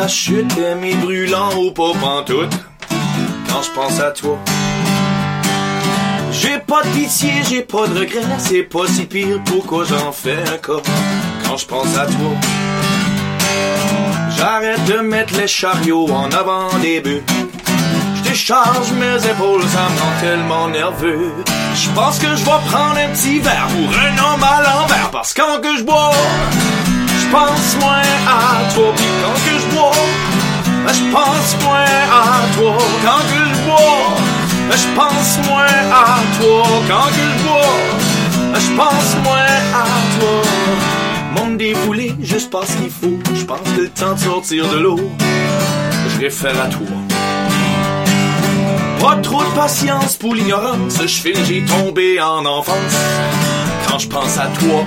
la chute, mes brûlants ou pas pantoute. Quand je pense à toi. J'ai pas de pitié, j'ai pas de regret, c'est pas si pire, pourquoi j'en fais un cas quand je pense à toi. J'arrête de mettre les chariots en avant des buts. Je décharge mes épaules, ça me rend tellement nerveux. Je pense que je vais prendre un petit verre pour un homme à l'envers, parce que quand que je bois, je pense moins à toi, puis quand que je bois, ben, je pense moins à toi, quand que je bois, ben, je pense moins à toi, quand que je bois, ben, je pense moins à toi. Monde défoulé, juste parce qu'il faut, je pense que le temps de sortir de l'eau, je réfère à toi. Pas trop de patience pour l'ignorance, je fais j'ai tombé en enfance quand je pense à toi.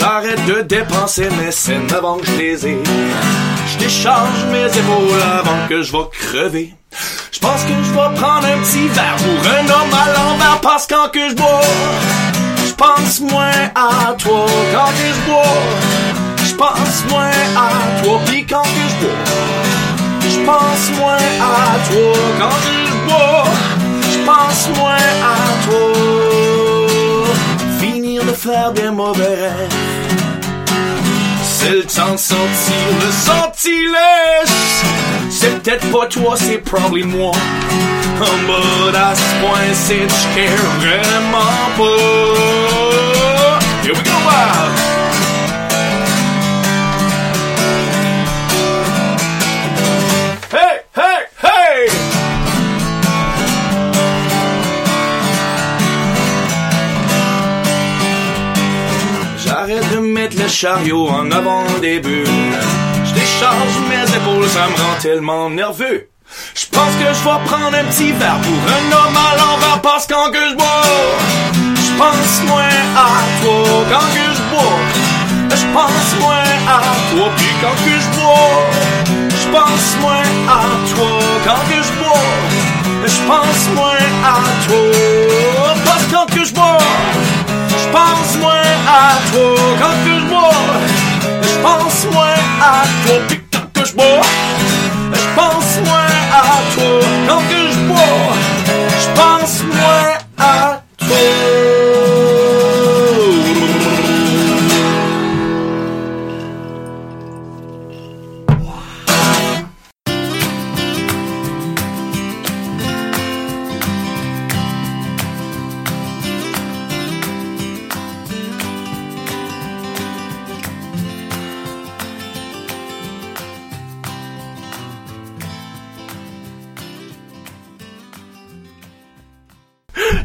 J'arrête de dépenser mes scènes avant que je les ai. Je décharge mes épaules avant que je vais crever. Je pense que je vais prendre un petit verre pour un homme à l'envers parce que quand que je bois, je pense moins à toi quand que je bois. Je pense moins à toi puis quand que je bois. Je pense moins à toi quand je bois. Je pense moins à toi. De faire des mauvais rêves. C'est le temps de sortir le sortilège. C'est peut-être pas toi, c'est probably moi. Oh, but à ce point, c'est je vraiment pas. Here we go, wild. Chariot en avant des bulles. Je mes épaules, ça me rend tellement nerveux. Je pense que je vais prendre un petit verre pour un homme à l'envers parce que quand que je bois, je pense moins à toi quand que je bois. Je pense moins à toi puis quand que je bois, je pense moins à toi quand que je bois. Je pense moins à toi parce quand que je bois, pense moins à toi quand que je bois. Je pense moins à toi puis quand que je bois. Je pense moins à toi quand que je bois. Je pense moins à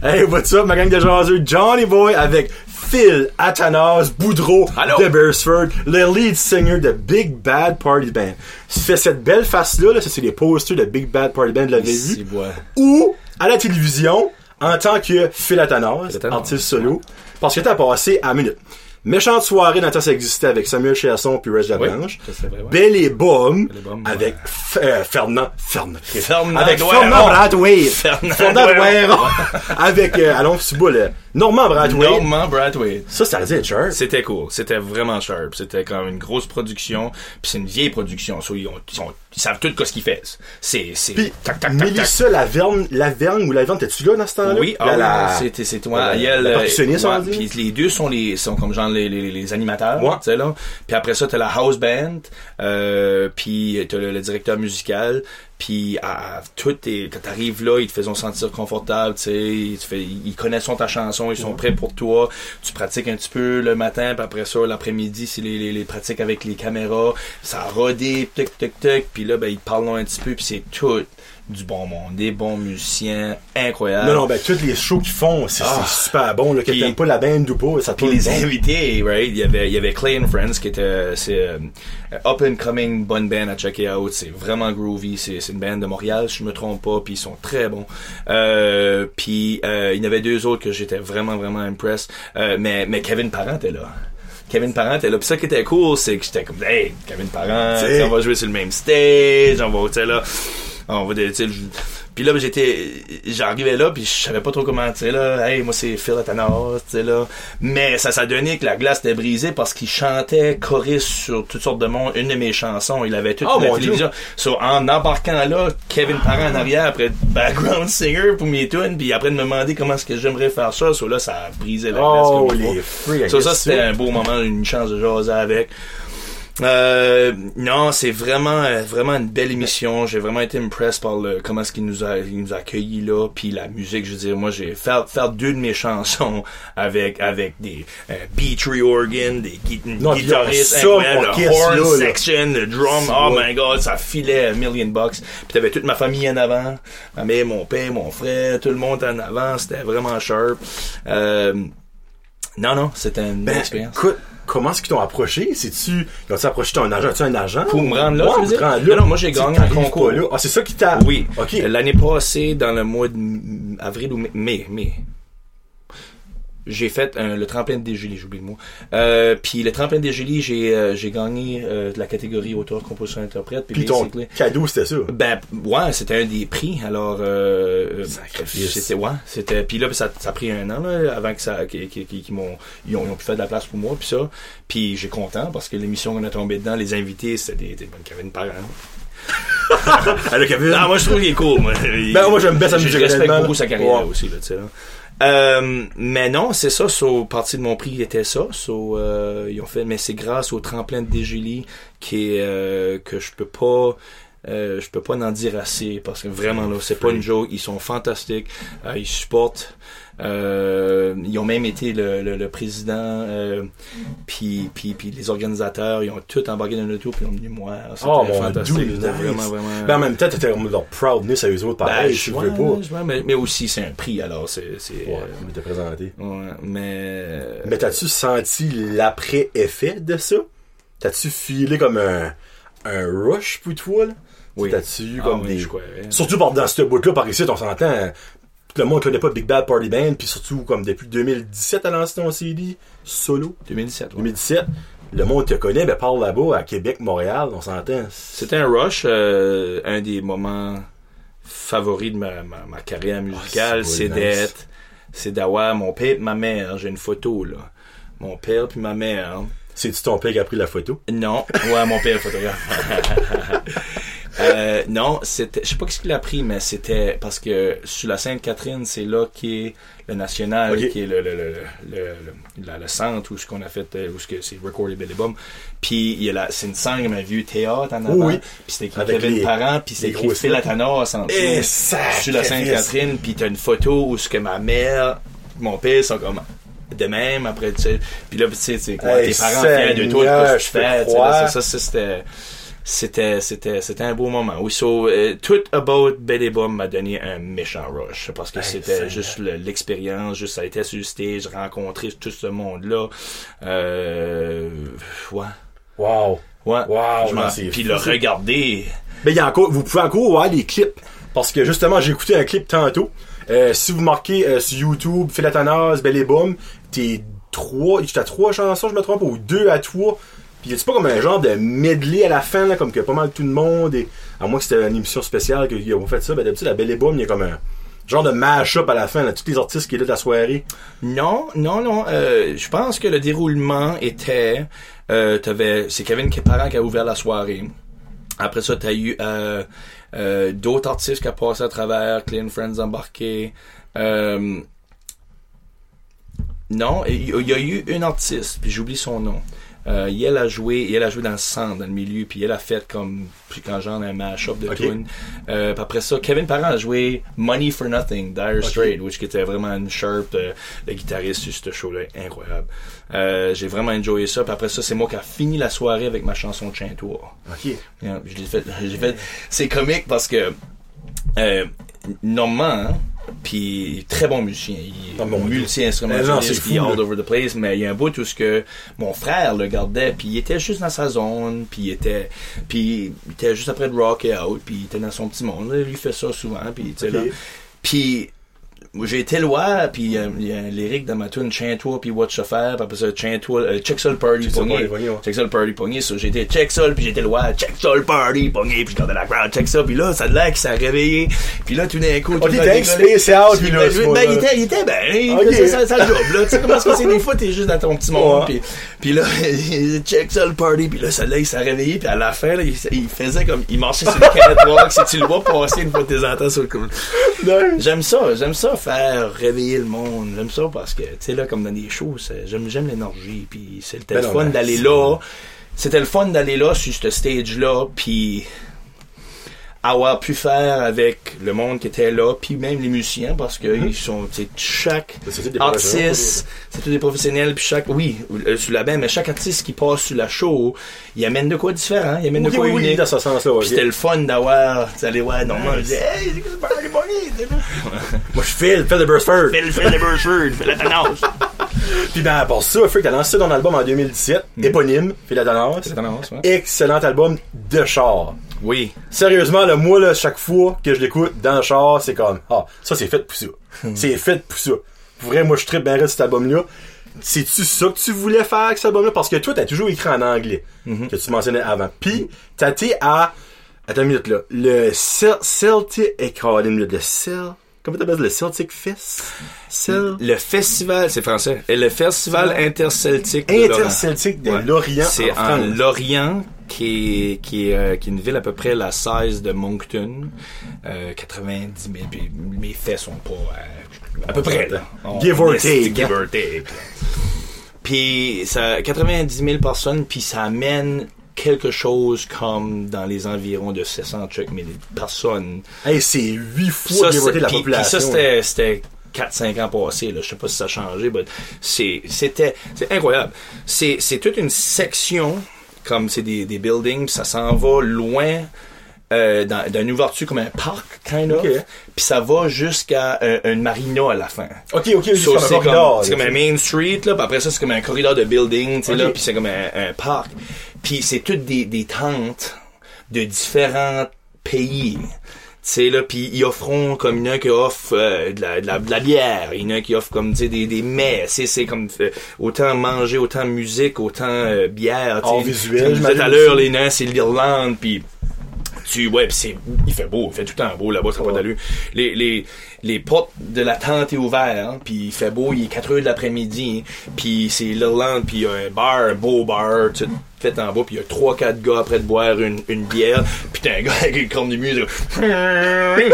Hey, what's up, ma gang de jaseux? Johnny Boy avec Phil Atanas Boudreau de Beresford, le lead singer de Big Bad Party Band. Tu fais cette belle face-là, là, ça c'est les posters de Big Bad Party Band, l'avez vu? Ou à la télévision, en tant que Phil Atanas. artiste solo, parce que t'as passé à minute. Méchante soirée dans le temps ça existait avec Samuel Chasson puis Reg c'est ouais. Belle et Boom avec F- euh, Fernand Fernand Fernand avec. Fernand Bradway Fernand Fernand avec euh, allons tu bas le Normand Bradway Normand Bradway. ça ça dire sharp C'était cool. C'était vraiment sharp. C'était comme une grosse production. Puis c'est une vieille production. So, ils, ont- ils ont- ils savent tout ce qu'ils font. C'est, c'est, puis tac, tac, tac. Mélissa Laverne Laverne ou Laverne t'es-tu là dans ce temps-là? Oui, ah La- c'était, ouais, on ouais, dit? Puis les deux sont les, sont comme genre les, les, les animateurs, Ouais. tu sais, là. Puis après ça, t'as la house band, euh, puis t'as le, le directeur musical, puis à, tout quand t'arrives là, ils te font sentir confortable, tu sais, ils, connaissent ta chanson, ils sont prêts pour toi, tu pratiques un petit peu le matin, puis après ça, l'après-midi, c'est les, les, les pratiques avec les caméras, ça rodé, tic, tic, tic, puis là, ben, ils te parlent un petit peu, puis c'est tout du bon monde, des bons musiciens, incroyables. non non ben tous les shows qu'ils font c'est Ah. super bon là que t'aimes pas la band ou pas ça Puis les bon. invités, right? Il y avait, il y avait Clay and Friends qui était, c'est euh, up and coming bonne band à checker out. C'est vraiment groovy. C'est, c'est une band de Montréal, si je me trompe pas. Puis ils sont très bons. Euh, puis euh, il y en avait deux autres que j'étais vraiment vraiment impressed. Euh, mais mais Kevin Parent était là. Kevin Parent était là. Puis ça qui était cool, c'est que j'étais comme, hey, Kevin Parent, on va jouer sur le même stage, on va, tu sais là, on va, Puis là, j'étais, j'arrivais là, puis je savais pas trop comment, tu sais, là, hey, moi c'est Phil Atanas, tu sais, là. Mais ça s'est donné que la glace était brisée parce qu'il chantait choriste sur toutes sortes de monde, une de mes chansons. Il avait toute Oh, la télévision. So, en embarquant là, Kevin Parent en arrière, après background singer pour mes tunes, puis après de me demander comment est-ce que j'aimerais faire ça, so là, ça a brisé la glace. Oh, comme il les So, ça, c'était un beau moment, une chance de jaser avec. Euh, non, c'est vraiment euh, vraiment une belle émission. J'ai vraiment été impressed par le comment est-ce qu'il nous a il nous a accueillis là, puis la musique. Je veux dire, moi j'ai fait faire deux de mes chansons avec avec des euh, beat organ, des gui- Non, puis guitaristes ça, incroyables, le horn là, là. section, le drum. Oh my god, ça filait million bucks. Puis t'avais toute ma famille en avant, ma mère, mon père, mon frère, tout le monde en avant. C'était vraiment sharp. Euh, non non, c'était une belle Ben, expérience. écoute, comment est-ce qu'ils t'ont approché? C'est-tu, ils ont-tu approché ton agent? As-tu un agent? Pour me rendre là, Ouais, tu rendre là. Non, non, moi, j'ai gagné un concours. Ah, c'est ça qui t'a... Oui. OK. L'année passée, dans le mois de m- avril ou mai, mai, j'ai fait un- le tremplin de Dégélie, j'oublie le mot. Euh, puis le tremplin de Dégélie, j'ai euh, j'ai gagné euh, de la catégorie auteur, compositeur, interprète. Puis ton cadeau, c'était ça. ben ouais, c'était un des prix. Alors euh, euh, c'était ouais, c'était puis là ça, ça a pris un an là, avant que ça qu'ils qu'ils m'ont ils ont, ils ont pu faire de la place pour moi puis ça. Puis j'ai content parce que l'émission qu'on a tombé dedans, les invités, c'était des, des Kevin Parent. Allô, Kevin? Non, moi je trouve qu'il est cool. Moi, Ben, moi, j'aime bien sa Je musique, respecte honnêtement. beaucoup sa carrière Ouais. aussi là, tu sais là. Euh, mais non, c'est ça. So, partie de mon prix était ça. So, euh, ils ont fait, mais c'est grâce au tremplin de Dégélie qui euh, que je peux pas. Euh, je peux pas en dire assez parce que vraiment là c'est pas une joke ils sont fantastiques euh, ils supportent euh, ils ont même été le, le, le président puis, puis puis les organisateurs ils ont tout embarqué dans le tour puis ils ont venu moi c'était Oh, fantastique Dieu, nice. vraiment vraiment Ben, en même temps, t'étais comme leur proudness à eux autres, Ben, pareil, je- je ouais, pas. ouais, mais, mais aussi c'est un prix alors c'est c'est Ouais, mais présenté. Ouais, mais. Mais t'as-tu senti l'après-effet de ça? T'as-tu filé comme un, un rush pour toi, là? Oui. T'as-tu Ah comme oui, des... ouais. Surtout par- dans ce bout-là, par ici, on s'entend, tout le monde connaît pas Big Bad Party Band, puis surtout comme depuis 2017 à lancé ton CD, solo, 2017. ouais. 2017, le monde te connaît, ben parle là-bas, à Québec, Montréal, on s'entend. C'était un rush, euh, un des moments favoris de ma, ma, ma carrière musicale, Ah, c'est d'être, c'est d'avoir mon père et ma mère. J'ai une photo là. Mon père puis ma mère. C'est-tu ton père qui a pris la photo? Non, ouais, mon père est photographe. Euh, non, c'était, je sais pas ce qu'il a pris, mais c'était parce que sur la Sainte-Catherine, c'est là qui est le national, qui est le, le, le, le, le, centre où ce qu'on a fait, euh, où ce que c'est recordé Billy Bum. Puis il y a la, c'est une scène, un vieux théâtre en avant. Oui. Puis c'était écrit Avec Kevin les- Parent, puis c'est les écrit Phil Atanas en dessous. Sur la. Sainte-Catherine, puis t'as une photo où ce que ma mère, mon père sont comme de même après tu sais puis là tu sais c'est quoi Hey, tes parents fiers de toi je fais ça, ça, c'était c'était c'était c'était un beau moment oui so euh, tout about Betty Bum m'a donné un méchant rush parce que Hey, c'était juste le- l'expérience juste ça a été sur le stage rencontrer tout ce monde là euh, ouais Wow. ouais Wow, puis le regarder Mais il y a encore, vous pouvez encore voir les clips. Parce que justement, j'ai écouté un clip tantôt. Euh, si vous marquez euh, sur YouTube, Philatanas, Belle et Boom, t'es trois, j'étais à trois chansons, je me trompe, ou deux à trois. Puis a-tu pas comme un genre de medley à la fin, là, comme que pas mal tout le monde, et à moins que c'était une émission spéciale qu'ils ont fait ça, ben d'habitude, la Belle et Boom, il y a comme un genre de mash-up à la fin, là, tous les artistes qui étaient de la soirée. Non, non, non. euh, je pense que le déroulement était, euh, t'avais, c'est Kevin Parent qui a ouvert la soirée. Après ça, t'as eu euh, d'autres artistes qui ont passé à travers, Clean Friends embarqués. Euh, non, il y, a- il y a eu une artiste, puis j'oublie son nom. Euh, et elle a joué, et elle a joué dans le centre, dans le milieu, puis elle a fait comme, puis quand genre un mash-up de Ok. tunes. Euh, puis après ça, Kevin Parent a joué Money for Nothing, Dire Straits, which qui était vraiment une sharp, euh, le guitariste sur ce show-là, incroyable. Euh, j'ai vraiment enjoyé ça. Puis après ça, c'est moi qui a fini la soirée avec ma chanson de Chintour. Ok. Yeah, je l'ai fait, j'ai fait, c'est comique parce que, euh, Normand, hein, puis très bon musicien, il Ah, est non, c'est puis fou, all over the place, mais il y a un bout où ce que mon frère le gardait, puis il était juste dans sa zone, puis il était, puis il était juste après de rock et out, puis il était dans son petit monde, là, lui il fait ça souvent, puis tu sais là, puis j'ai été loin, puis euh, il y a lyrique dans ma tune Chant-toi, puis Watch Faire, puis après ça, Chant-toi, euh, Check ça le party, ça pogné. Check ça le party, pogné. So, j'ai été Check ça, puis j'étais loin, Check ça le party, pogné, puis regardais la crowd, Check ça, puis là, ça a l'air qu'il s'est réveillé, puis là, tout d'un coup, On tout était spécial, puis là, Ben, ben, il était, il était ben, il Ok. faisait ça, ça job, là. Tu sais comment c'est, des fois, t'es juste dans ton petit monde, puis, puis là, il check ça le party, puis là, ça, là, il s'est réveillé, puis à la fin, là, il, il faisait comme, il marchait sur le catwalk, si tu le vois passer une fois de temps en temps sur le coup. J'aime ça, j'aime ça faire réveiller le monde. J'aime ça parce que, tu sais, là, comme dans des shows, j'aime, j'aime l'énergie. Puis c'était Ben le non, fun ben, d'aller là. C'était le fun d'aller là sur ce stage-là. Puis avoir pu faire avec le monde qui était là, puis même les musiciens, parce que ils sont, tu sais, chaque artiste, c'est tous des professionnels, puis chaque, oui, euh, sur la bande, mais chaque artiste qui passe sur la show, il amène de quoi différent, il amène de quoi oui, oui, unique. dans ce sens-là, c'était le fun d'avoir, tu sais, aller voir Norman, je disais, hey, c'est sais, là. Moi, je file, fais le burst first. Fais le fais le Burford, fais la tendance. Puis ben, à part ça, Freak, t'as lancé ton album en 2017, éponyme, Philadelphia. C'est la tendance, ouais. Excellent album de char. Oui. Sérieusement, là, moi, là, chaque fois que je l'écoute dans le char, c'est comme, ah, ça, c'est fait pour ça. c'est fait pour ça. Pour vrai, moi, je tripe bien cet album-là. C'est-tu ça que tu voulais faire avec cet album-là? Parce que toi, t'as toujours écrit en anglais, que tu mentionnais avant. Puis, t'as été à, attends une minute, là, le Cel- Celtic, eh, le Cel, comment t'appelles ça, le Celtic Fest? Cel... Le festival, c'est français, et le festival interceltique de Lorient. Interceltic de. Lorient. C'est en en. Lorient, qui est, qui, est, euh, qui est une ville à peu près la size de Moncton. Euh, 90 000, puis mes faits sont pas... euh, à peu près, là. On- Give or take, Give or take. Puis ça, 90 000 personnes, puis ça amène quelque chose comme dans les environs de 700 000 personnes Hey, c'est huit fois ça, take la population. ça, c'était, c'était 4-5 ans passés, là. Je sais pas si ça a changé, mais c'est, c'était, c'est incroyable. C'est, c'est toute une section, comme c'est des, des buildings, ça s'en va loin, euh, d'une ouverture comme un parc, kind of. Ok. Puis ça va jusqu'à euh, une marina à la fin. Ok, ok, c'est comme un c'est comme, un main street, là, puis après ça, c'est comme un corridor de building, tu sais, Ok. là, puis c'est comme un, un parc. Puis c'est toutes des, des tentes de différents pays. Sais, là, puis ils offront comme il y en a qui offrent euh, de, la, de, la, de la bière, il y en a qui offrent comme, tu sais, des, des mets, c'est, c'est comme euh, autant manger, autant musique, autant euh, bière. Art visuel, tout à l'heure, les nains, c'est l'Irlande, puis tu ouais pis c'est il fait beau il fait tout le temps beau là-bas ça n'a Ouais. pas d'allure les, les les portes de la tente est ouverte hein, puis il fait beau il est 4 heures de l'après-midi hein, puis c'est l'Irlande puis il y a un bar un beau bar tout fait en bas puis il y a trois quatre gars après de boire une, une bière puis t'as un gars avec une cornemuse right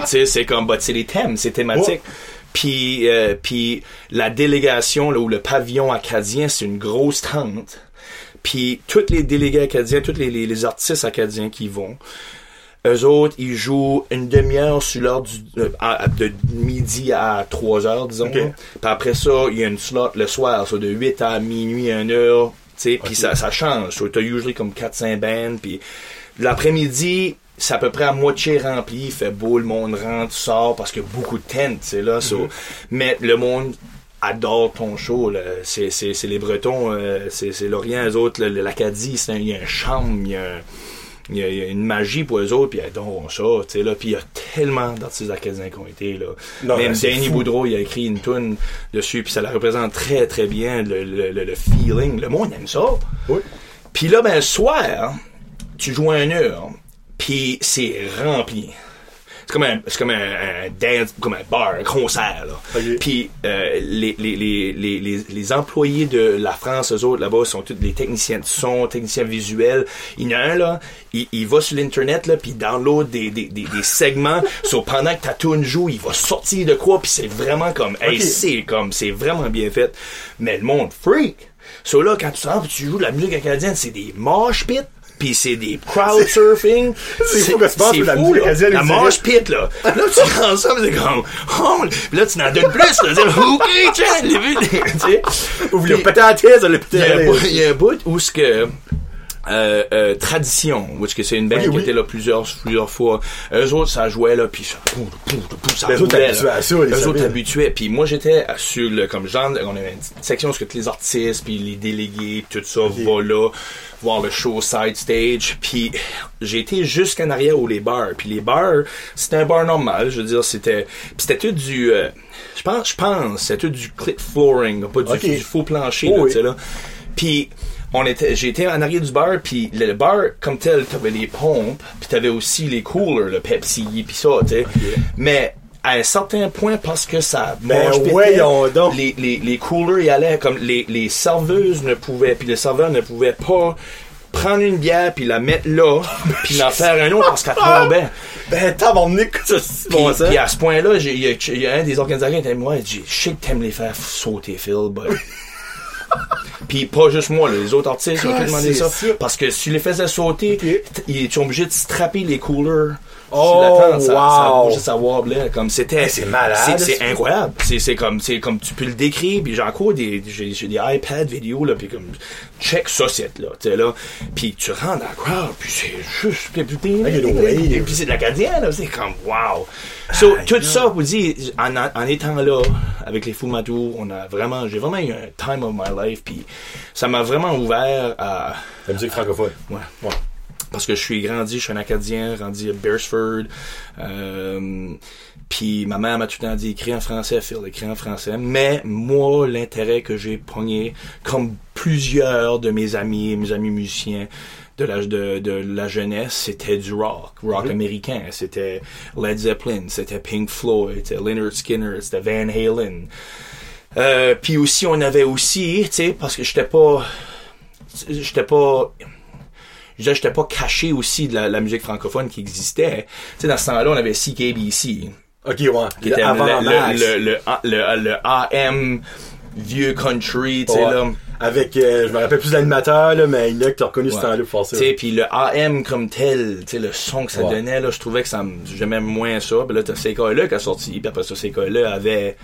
tu sais c'est comme bah, c'est les thèmes c'est thématique. Puis euh, puis la délégation là ou le pavillon acadien c'est une grosse tente. Puis tous les délégués acadiens, tous les, les, les artistes acadiens qui vont, eux autres, ils jouent une demi-heure sur l'heure du, euh, à- de midi à 3 heures, disons. Puis après ça, il y a une slot le soir, ça, de 8 à minuit, 1 heure. tu sais, Puis ça, ça change. So, t'as usually comme 4-5 bands. Puis l'après-midi, c'est à peu près à moitié rempli. Il fait beau, le monde rentre, sort parce qu'il y a beaucoup de tentes, c'est là. so. Mais le monde adore ton show. C'est, les Bretons, euh, c'est, l'Orient, eux autres, l'Acadie, c'est un- il y a un charme, il y a, un- il y a, il y a une magie pour eux autres, puis ils adorent ça, tu sais, là. Puis il y a tellement d'artistes acadiens qui ont été, là. Non, Même Danny. Boudreau, il a écrit une tune dessus, puis ça la représente très, très bien, le, le, le, le feeling. Le monde aime ça. Oui. Puis là, ben, le soir, tu joues à une heure, puis c'est rempli. C'est comme un, c'est comme un, un dance, comme un bar, un concert, là. Puis euh, les, les, les, les, les, les employés de la France, eux autres, là-bas, sont tous des techniciens de son, techniciens visuels. Il y en a un, là, il, il va sur l'Internet, là, puis il download des, des, des, des segments. so, pendant que ta tune joue, il va sortir de quoi, puis c'est vraiment comme, hey, c'est comme, c'est vraiment bien fait. Mais le monde freak. So là, quand tu rentres, tu joues de la musique acadienne, c'est des mosh pits. Puis c'est des crowd surfing. C'est fou que c'est que la fou, là. La mosh pit, là. Là, tu rends ça, c'est comme, oh, là, tu n'en donnes plus, là. C'est, OK, tiens, les vues, tu sais. Ça le Il y, a un péter bout- il y a un bout où ce que euh, euh, Tradition, which que c'est une band Ok, qui oui. était là plusieurs, plusieurs fois. Eux autres, ça jouait là, puis ça, pouf, pouf, pouf, ça Les autres habitués à ça, Eux autres habitués. Puis moi, j'étais sur le, comme genre, on avait une section où ce que tous les artistes, puis les délégués, tout ça, va là, voir le show side stage. Puis j'ai été jusqu'en arrière où les bars. Puis les bars, c'était un bar normal, je veux dire, c'était, puis c'était tout du, euh, je pense, je pense, c'était tout du clip flooring, pas du, faux plancher, Oh là, oui. tu sais, là. Puis on était, j'étais en arrière du bar, puis le bar comme tel, t'avais les pompes, puis t'avais aussi les coolers, le Pepsi, puis ça, tu sais. Mais à un certain point, parce que ça Ben, mange donc. les, les, les coolers y allaient comme les, les serveuses ne pouvaient, puis les serveurs ne pouvaient pas prendre une bière puis la mettre là puis en faire un autre parce qu'elle tombait Ben, ça, c'est puis, bon ça. puis à ce point-là, j'ai- il y, a- il y a un des organisateurs qui était moi, il dit, je sais que t'aimes les faire sauter, Phil, but... Puis pas juste moi, les autres artistes ont Ah, tout demandé ça. Parce que si tu les faisais sauter, Ok. t- ils sont obligés de strapper les coolers. Oh, sur la tente, ça, ça wow. bougeait, ça comme c'était. C'est malade. C'est, incroyable. C'est, c'est comme, c'est comme tu peux le décrire, puis j'ai encore des, j'ai, des iPad vidéo, là, puis comme, check ça, c'est là, tu là. Puis tu rentres dans la crowd, puis c'est juste, puis, puis, c'est de l'acadien, là, c'est comme, wow. So, tout ça, vous dit, en, en étant là, avec les Fous Matou, on a vraiment, j'ai vraiment eu un time of my puis ça m'a vraiment ouvert à, La musique francophone. ouais, Ouais. parce que je suis grandi, je suis un Acadien, grandi à Beresford. Euh, puis ma mère m'a tout le temps dit écris en français, Phil, écris en français. Mais moi, l'intérêt que j'ai pogné, comme plusieurs de mes amis, mes amis musiciens de la, de, de la jeunesse, c'était du rock, rock américain. C'était Led Zeppelin, c'était Pink Floyd, c'était Leonard Skinner, c'était Van Halen. Euh, puis aussi, on avait aussi, tu sais, parce que j'étais pas, j'étais pas, je j'étais pas caché aussi de la, la musique francophone qui existait. Tu sais, dans ce temps-là, on avait CKBC, Ok, ouais. qui était Avant le, le, le, AM vieux country, tu sais, Ouais. là. Avec, euh, je me rappelle plus l'animateur, là, mais il y en a qui t'ont reconnu ce temps-là pour faire ça. Tu sais, puis le AM comme tel, tu sais, le son que ça Ouais. donnait, là, je trouvais que ça me, j'aimais moins ça. Puis là, t'as CKLE qui a sorti, puis après ça, CKLE avait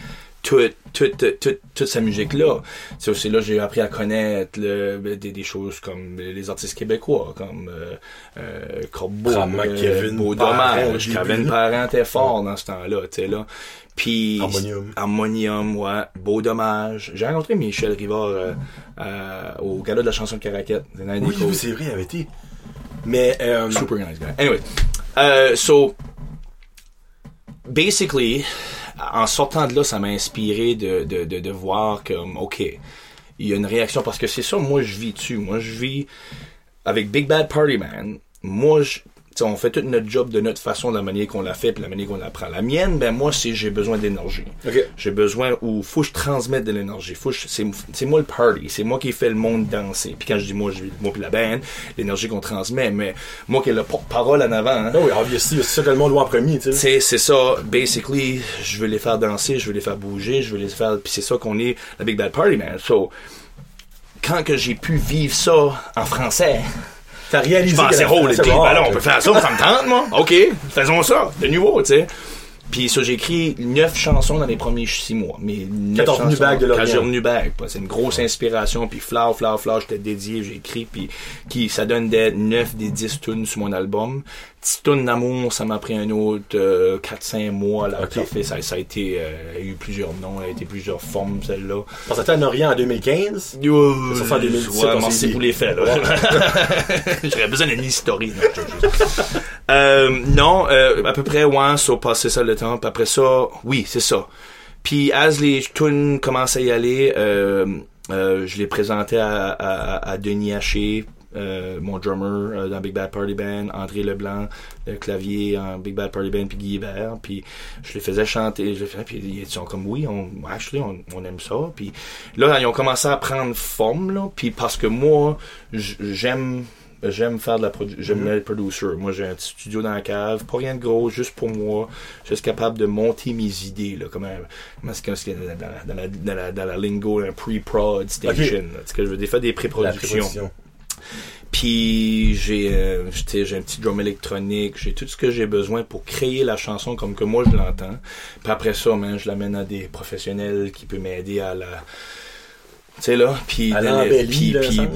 toute, toute, toute, toute sa musique-là. C'est aussi là que j'ai appris à connaître le, des, des choses comme les artistes québécois, comme euh, euh, Corbeau, euh, Kevin Beau Dommage. Kevin. Parent était fort dans ce temps-là, tu sais, là. Puis Harmonium. Harmonium, ouais. Beau dommage. J'ai rencontré Michel Rivard euh, euh, au gala de la chanson de Caraquette. Oui, c'est vrai, il avait été. Mais, euh, Super nice guy. Anyway, uh, so basically, en sortant de là, ça m'a inspiré de, de, de, voir comme, ok, il y a une réaction parce que c'est ça, moi je vis dessus. Moi je vis avec Big Bad Party Man. Moi, je, on fait tout notre job de notre façon, de la manière qu'on l'a fait, puis la manière qu'on l'apprend. La mienne, ben moi, c'est j'ai besoin d'énergie. Ok. J'ai besoin ou faut que je transmette de l'énergie. Faut c'est c'est moi le party, c'est moi qui fais le monde danser. Puis quand je dis moi, je moi puis la band, l'énergie qu'on transmet, mais moi qui ai le porte-parole en avant. hein. oui, obviously, c'est ça que le monde voit en premier, tu sais. C'est c'est ça, basically, je veux les faire danser, je veux les faire bouger, je veux les faire, puis c'est ça qu'on est, la Big Bad Party Man. So, quand que j'ai pu vivre ça en français, T'as réalisé je pensais, oh, les là, on peut faire ça, ça me tente, moi. OK, faisons ça, de nouveau, tu sais. Puis ça, j'ai écrit neuf chansons dans les premiers six mois. Mais neuf 14 chansons. New Bag de Lorient. 14 New Bag, pas. C'est une grosse inspiration. Puis Flower, Flower, Flower, j'étais dédié, j'ai écrit. Puis qui, ça donne des 9 des 10 tunes sur mon album. Petite tune d'amour, ça m'a pris un autre euh, 4-5 mois. Là, Ok. ça, fait, ça, ça a été, euh, eu plusieurs noms, a été plusieurs formes, celle-là. Parce que en Orient en 2015. Yo, Ça sort en 2017, ouais, on s'est les faits, là. J'aurais besoin d'une historie. Non, euh, non euh, à peu près, ouais, ça, passer ça le temps. Puis après ça, oui, c'est ça. Puis, as les tunes commençaient à y aller, euh, euh, je les présentais à, à, à Denis Haché, euh, mon drummer euh, dans Big Bad Party Band, André Leblanc, le clavier en Big Bad Party Band, puis Guy Hébert, puis je les faisais chanter, je les faisais, puis ils sont comme oui, on, actually, on, on aime ça, puis là ils ont commencé à prendre forme là, puis parce que moi j'aime j'aime faire de la produ j'aime être producer. Moi j'ai un petit studio dans la cave, pas rien de gros, juste pour moi, je suis capable de monter mes idées là, comme un, comment que c'est dans la, dans la, dans la, dans la lingo un pre-prod station, là. Tu sais, que je veux des fois des pré-productions. Puis j'ai euh, un petit drum électronique, j'ai tout ce que j'ai besoin pour créer la chanson comme que moi je l'entends. Puis après ça, man, je l'amène à des professionnels qui peuvent m'aider à la sais là, puis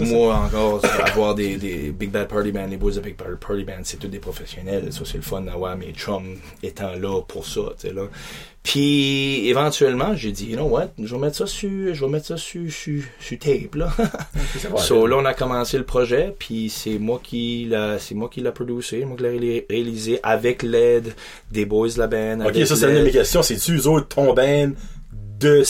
moi encore avoir des, des Big Bad Party Band, les boys de Big Bad Party Band, c'est tous des professionnels, ça c'est le fun d'avoir mes chums étant là pour ça, tu sais là. Puis éventuellement, j'ai dit, you know what, je vais mettre ça sur, je vais mettre ça sur, sur, sur tape là. So là, on a commencé le projet, puis c'est moi qui l'a, c'est moi qui l'a producé, moi qui l'ai ré- réalisé avec l'aide des boys de la band. Ok, ça, c'est une de mes questions. C'est-tu eux autres, ton band, de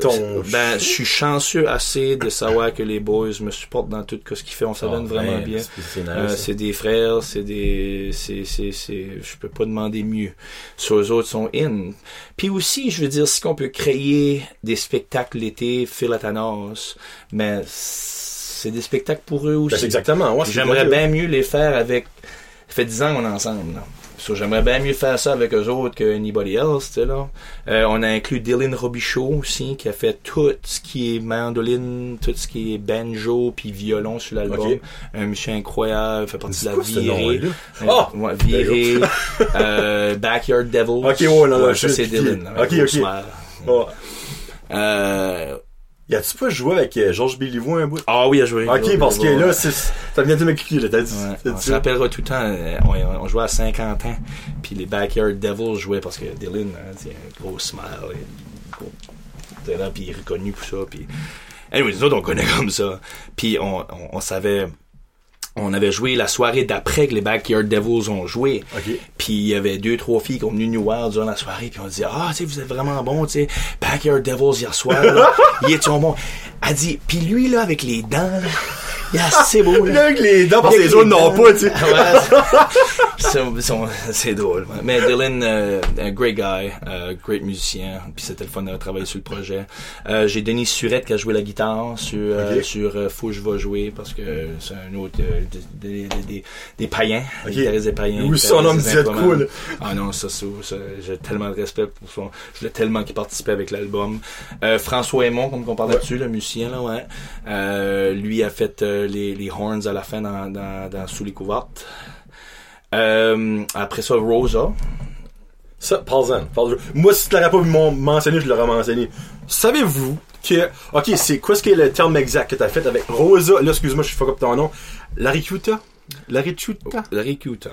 ton... Ben, je suis chanceux assez de savoir que les boys me supportent dans tout ce qu'ils font. On s'adonne Ah, vraiment ouais, bien. c'est- C'est nice. Euh, c'est des frères, c'est des, c'est, c'est, c'est, je peux pas demander mieux. So, eux autres sont in. Puis aussi, je veux dire, si on peut créer des spectacles l'été, fil à Thanos, mais c'est des spectacles pour eux aussi. Ben, c'est exactement, ouais, J'aimerais bien mieux les faire avec. Ça fait 10 ans qu'on est ensemble. Là. So, j'aimerais bien mieux faire ça avec eux autres que anybody else, tu sais, là. Euh, on a inclus Dylan Robichaud aussi, qui a fait tout ce qui est mandoline, tout ce qui est banjo puis violon sur l'album. Un monsieur incroyable, fait partie de la quoi ce virée. nom-là? Euh, Ah! ouais, virée. euh, Backyard Devils. Ok, ouais, Ouais, je ça c'est sais Dylan. Ok, ok. Oh. Euh, Y a-tu pas joué avec euh, Georges Béliveau un bout? ah oui, à jouer. Ok, parce que là, c'est, ça vient de me cliquer, là, t'as dit, Ouais, t'as on dit se rappellera tout le temps, euh, on, on jouait à 50 ans, puis les Backyard Devils jouaient parce que Dylan, hein, c'est un gros smile, et là, puis il est reconnu pour ça, puis... Anyway, nous autres, on connaît comme ça. Puis on, on, on savait... On avait joué la soirée d'après que les Backyard Devils ont joué. Ok. Puis il y avait deux, trois filles qui ont venu nous voir durant la soirée, puis on disait Ah, tu sais, vous êtes vraiment bon, tu sais, Backyard Devils hier soir, là, il est bon? Elle dit, puis lui, là, avec les dents, là, il est assez beau, là. Là, avec les dents, parce que les autres n'ont pas, tu sais. Ouais, c'est- c'est- c'est drôle. ouais. Mais Dylan, euh, un great guy, euh, great musicien, puis c'était le fun de travailler sur le projet. Euh, J'ai Denis Surette qui a joué la guitare sur euh, Ok. sur euh, Faut que je vais jouer parce que c'est un autre euh, des, des, des, des païens, Ok. des guitaristes des païens. Oui, son nom disait là. Ah non, ça, ça, ça, j'ai tellement de respect pour son. Je voulais tellement qu'il participait avec l'album. Euh, François Aymon, comme on parlait Ouais. dessus, le musicien, là, ouais. Euh, lui a fait euh, les, les horns à la fin dans, dans, dans Sous les couvertes. Euh, après ça, Rosa. Ça, parle-en. parle Moi, si tu l'aurais pas mentionné, je l'aurais mentionné. Savez-vous que, ok, c'est quoi ce qui est le terme exact que t'as fait avec Rosa, là, excuse-moi, je fuck up ton nom, Laricuta? Laricuta? Larry Cuta.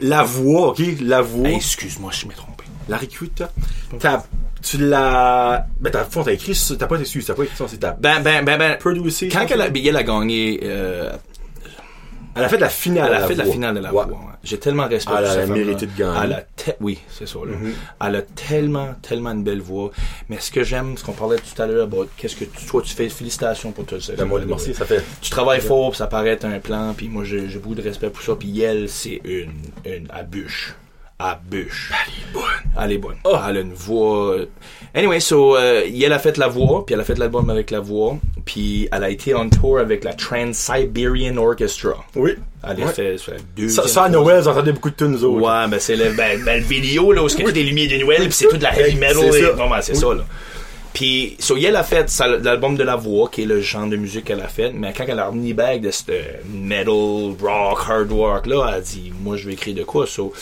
La voix, ok, la voix. Hey, excuse-moi, je m'ai trompé. Laricuta? T'as, tu l'as, ben, t'as, t'as écrit t'as pas, excuse, t'as pas écrit ça, c'est ta Ben, ben, ben, ben. producé. Quand elle a, Bigel a gagné, euh, Elle a fait la finale. elle a fait la voix. finale de la voix. ouais. J'ai tellement de respect Elle pour a cette femme-là. mérité de gagner. Elle a te- oui, c'est ça. Là. Mhm. Elle a tellement, tellement une belle voix. Mais ce que j'aime, ce qu'on parlait tout à l'heure, about qu'est-ce que tu- toi tu fais, félicitations pour tout ça. Ben, moi, merci, ça fait. Tu travailles fort, puis ça paraît être un plan, puis moi j'ai j'ai beaucoup de respect pour ça. Puis elle, c'est une, une à bûche. À bûche. Elle est bonne. Elle est bonne. Oh. Elle a une voix. Anyway, so, euh, elle a fait la voix, puis elle a fait l'album avec la voix, puis elle a été on tour avec la Trans-Siberian Orchestra. Oui. Elle a Ouais. fait ça, deux. Ça, ça, à Noël, j'entendais beaucoup de tunes, autres. Ouais, ben c'est le, ben, ben, le vidéo là où c'est toutes les lumières de Noël puis c'est toute la heavy C'est metal et ça. non, ben, c'est Oui. ça là. Puis so elle a fait l'album de la voix qui est le genre de musique qu'elle a fait, mais quand elle a remis back de ce metal rock hard rock là, elle a dit moi je vais écrire de quoi so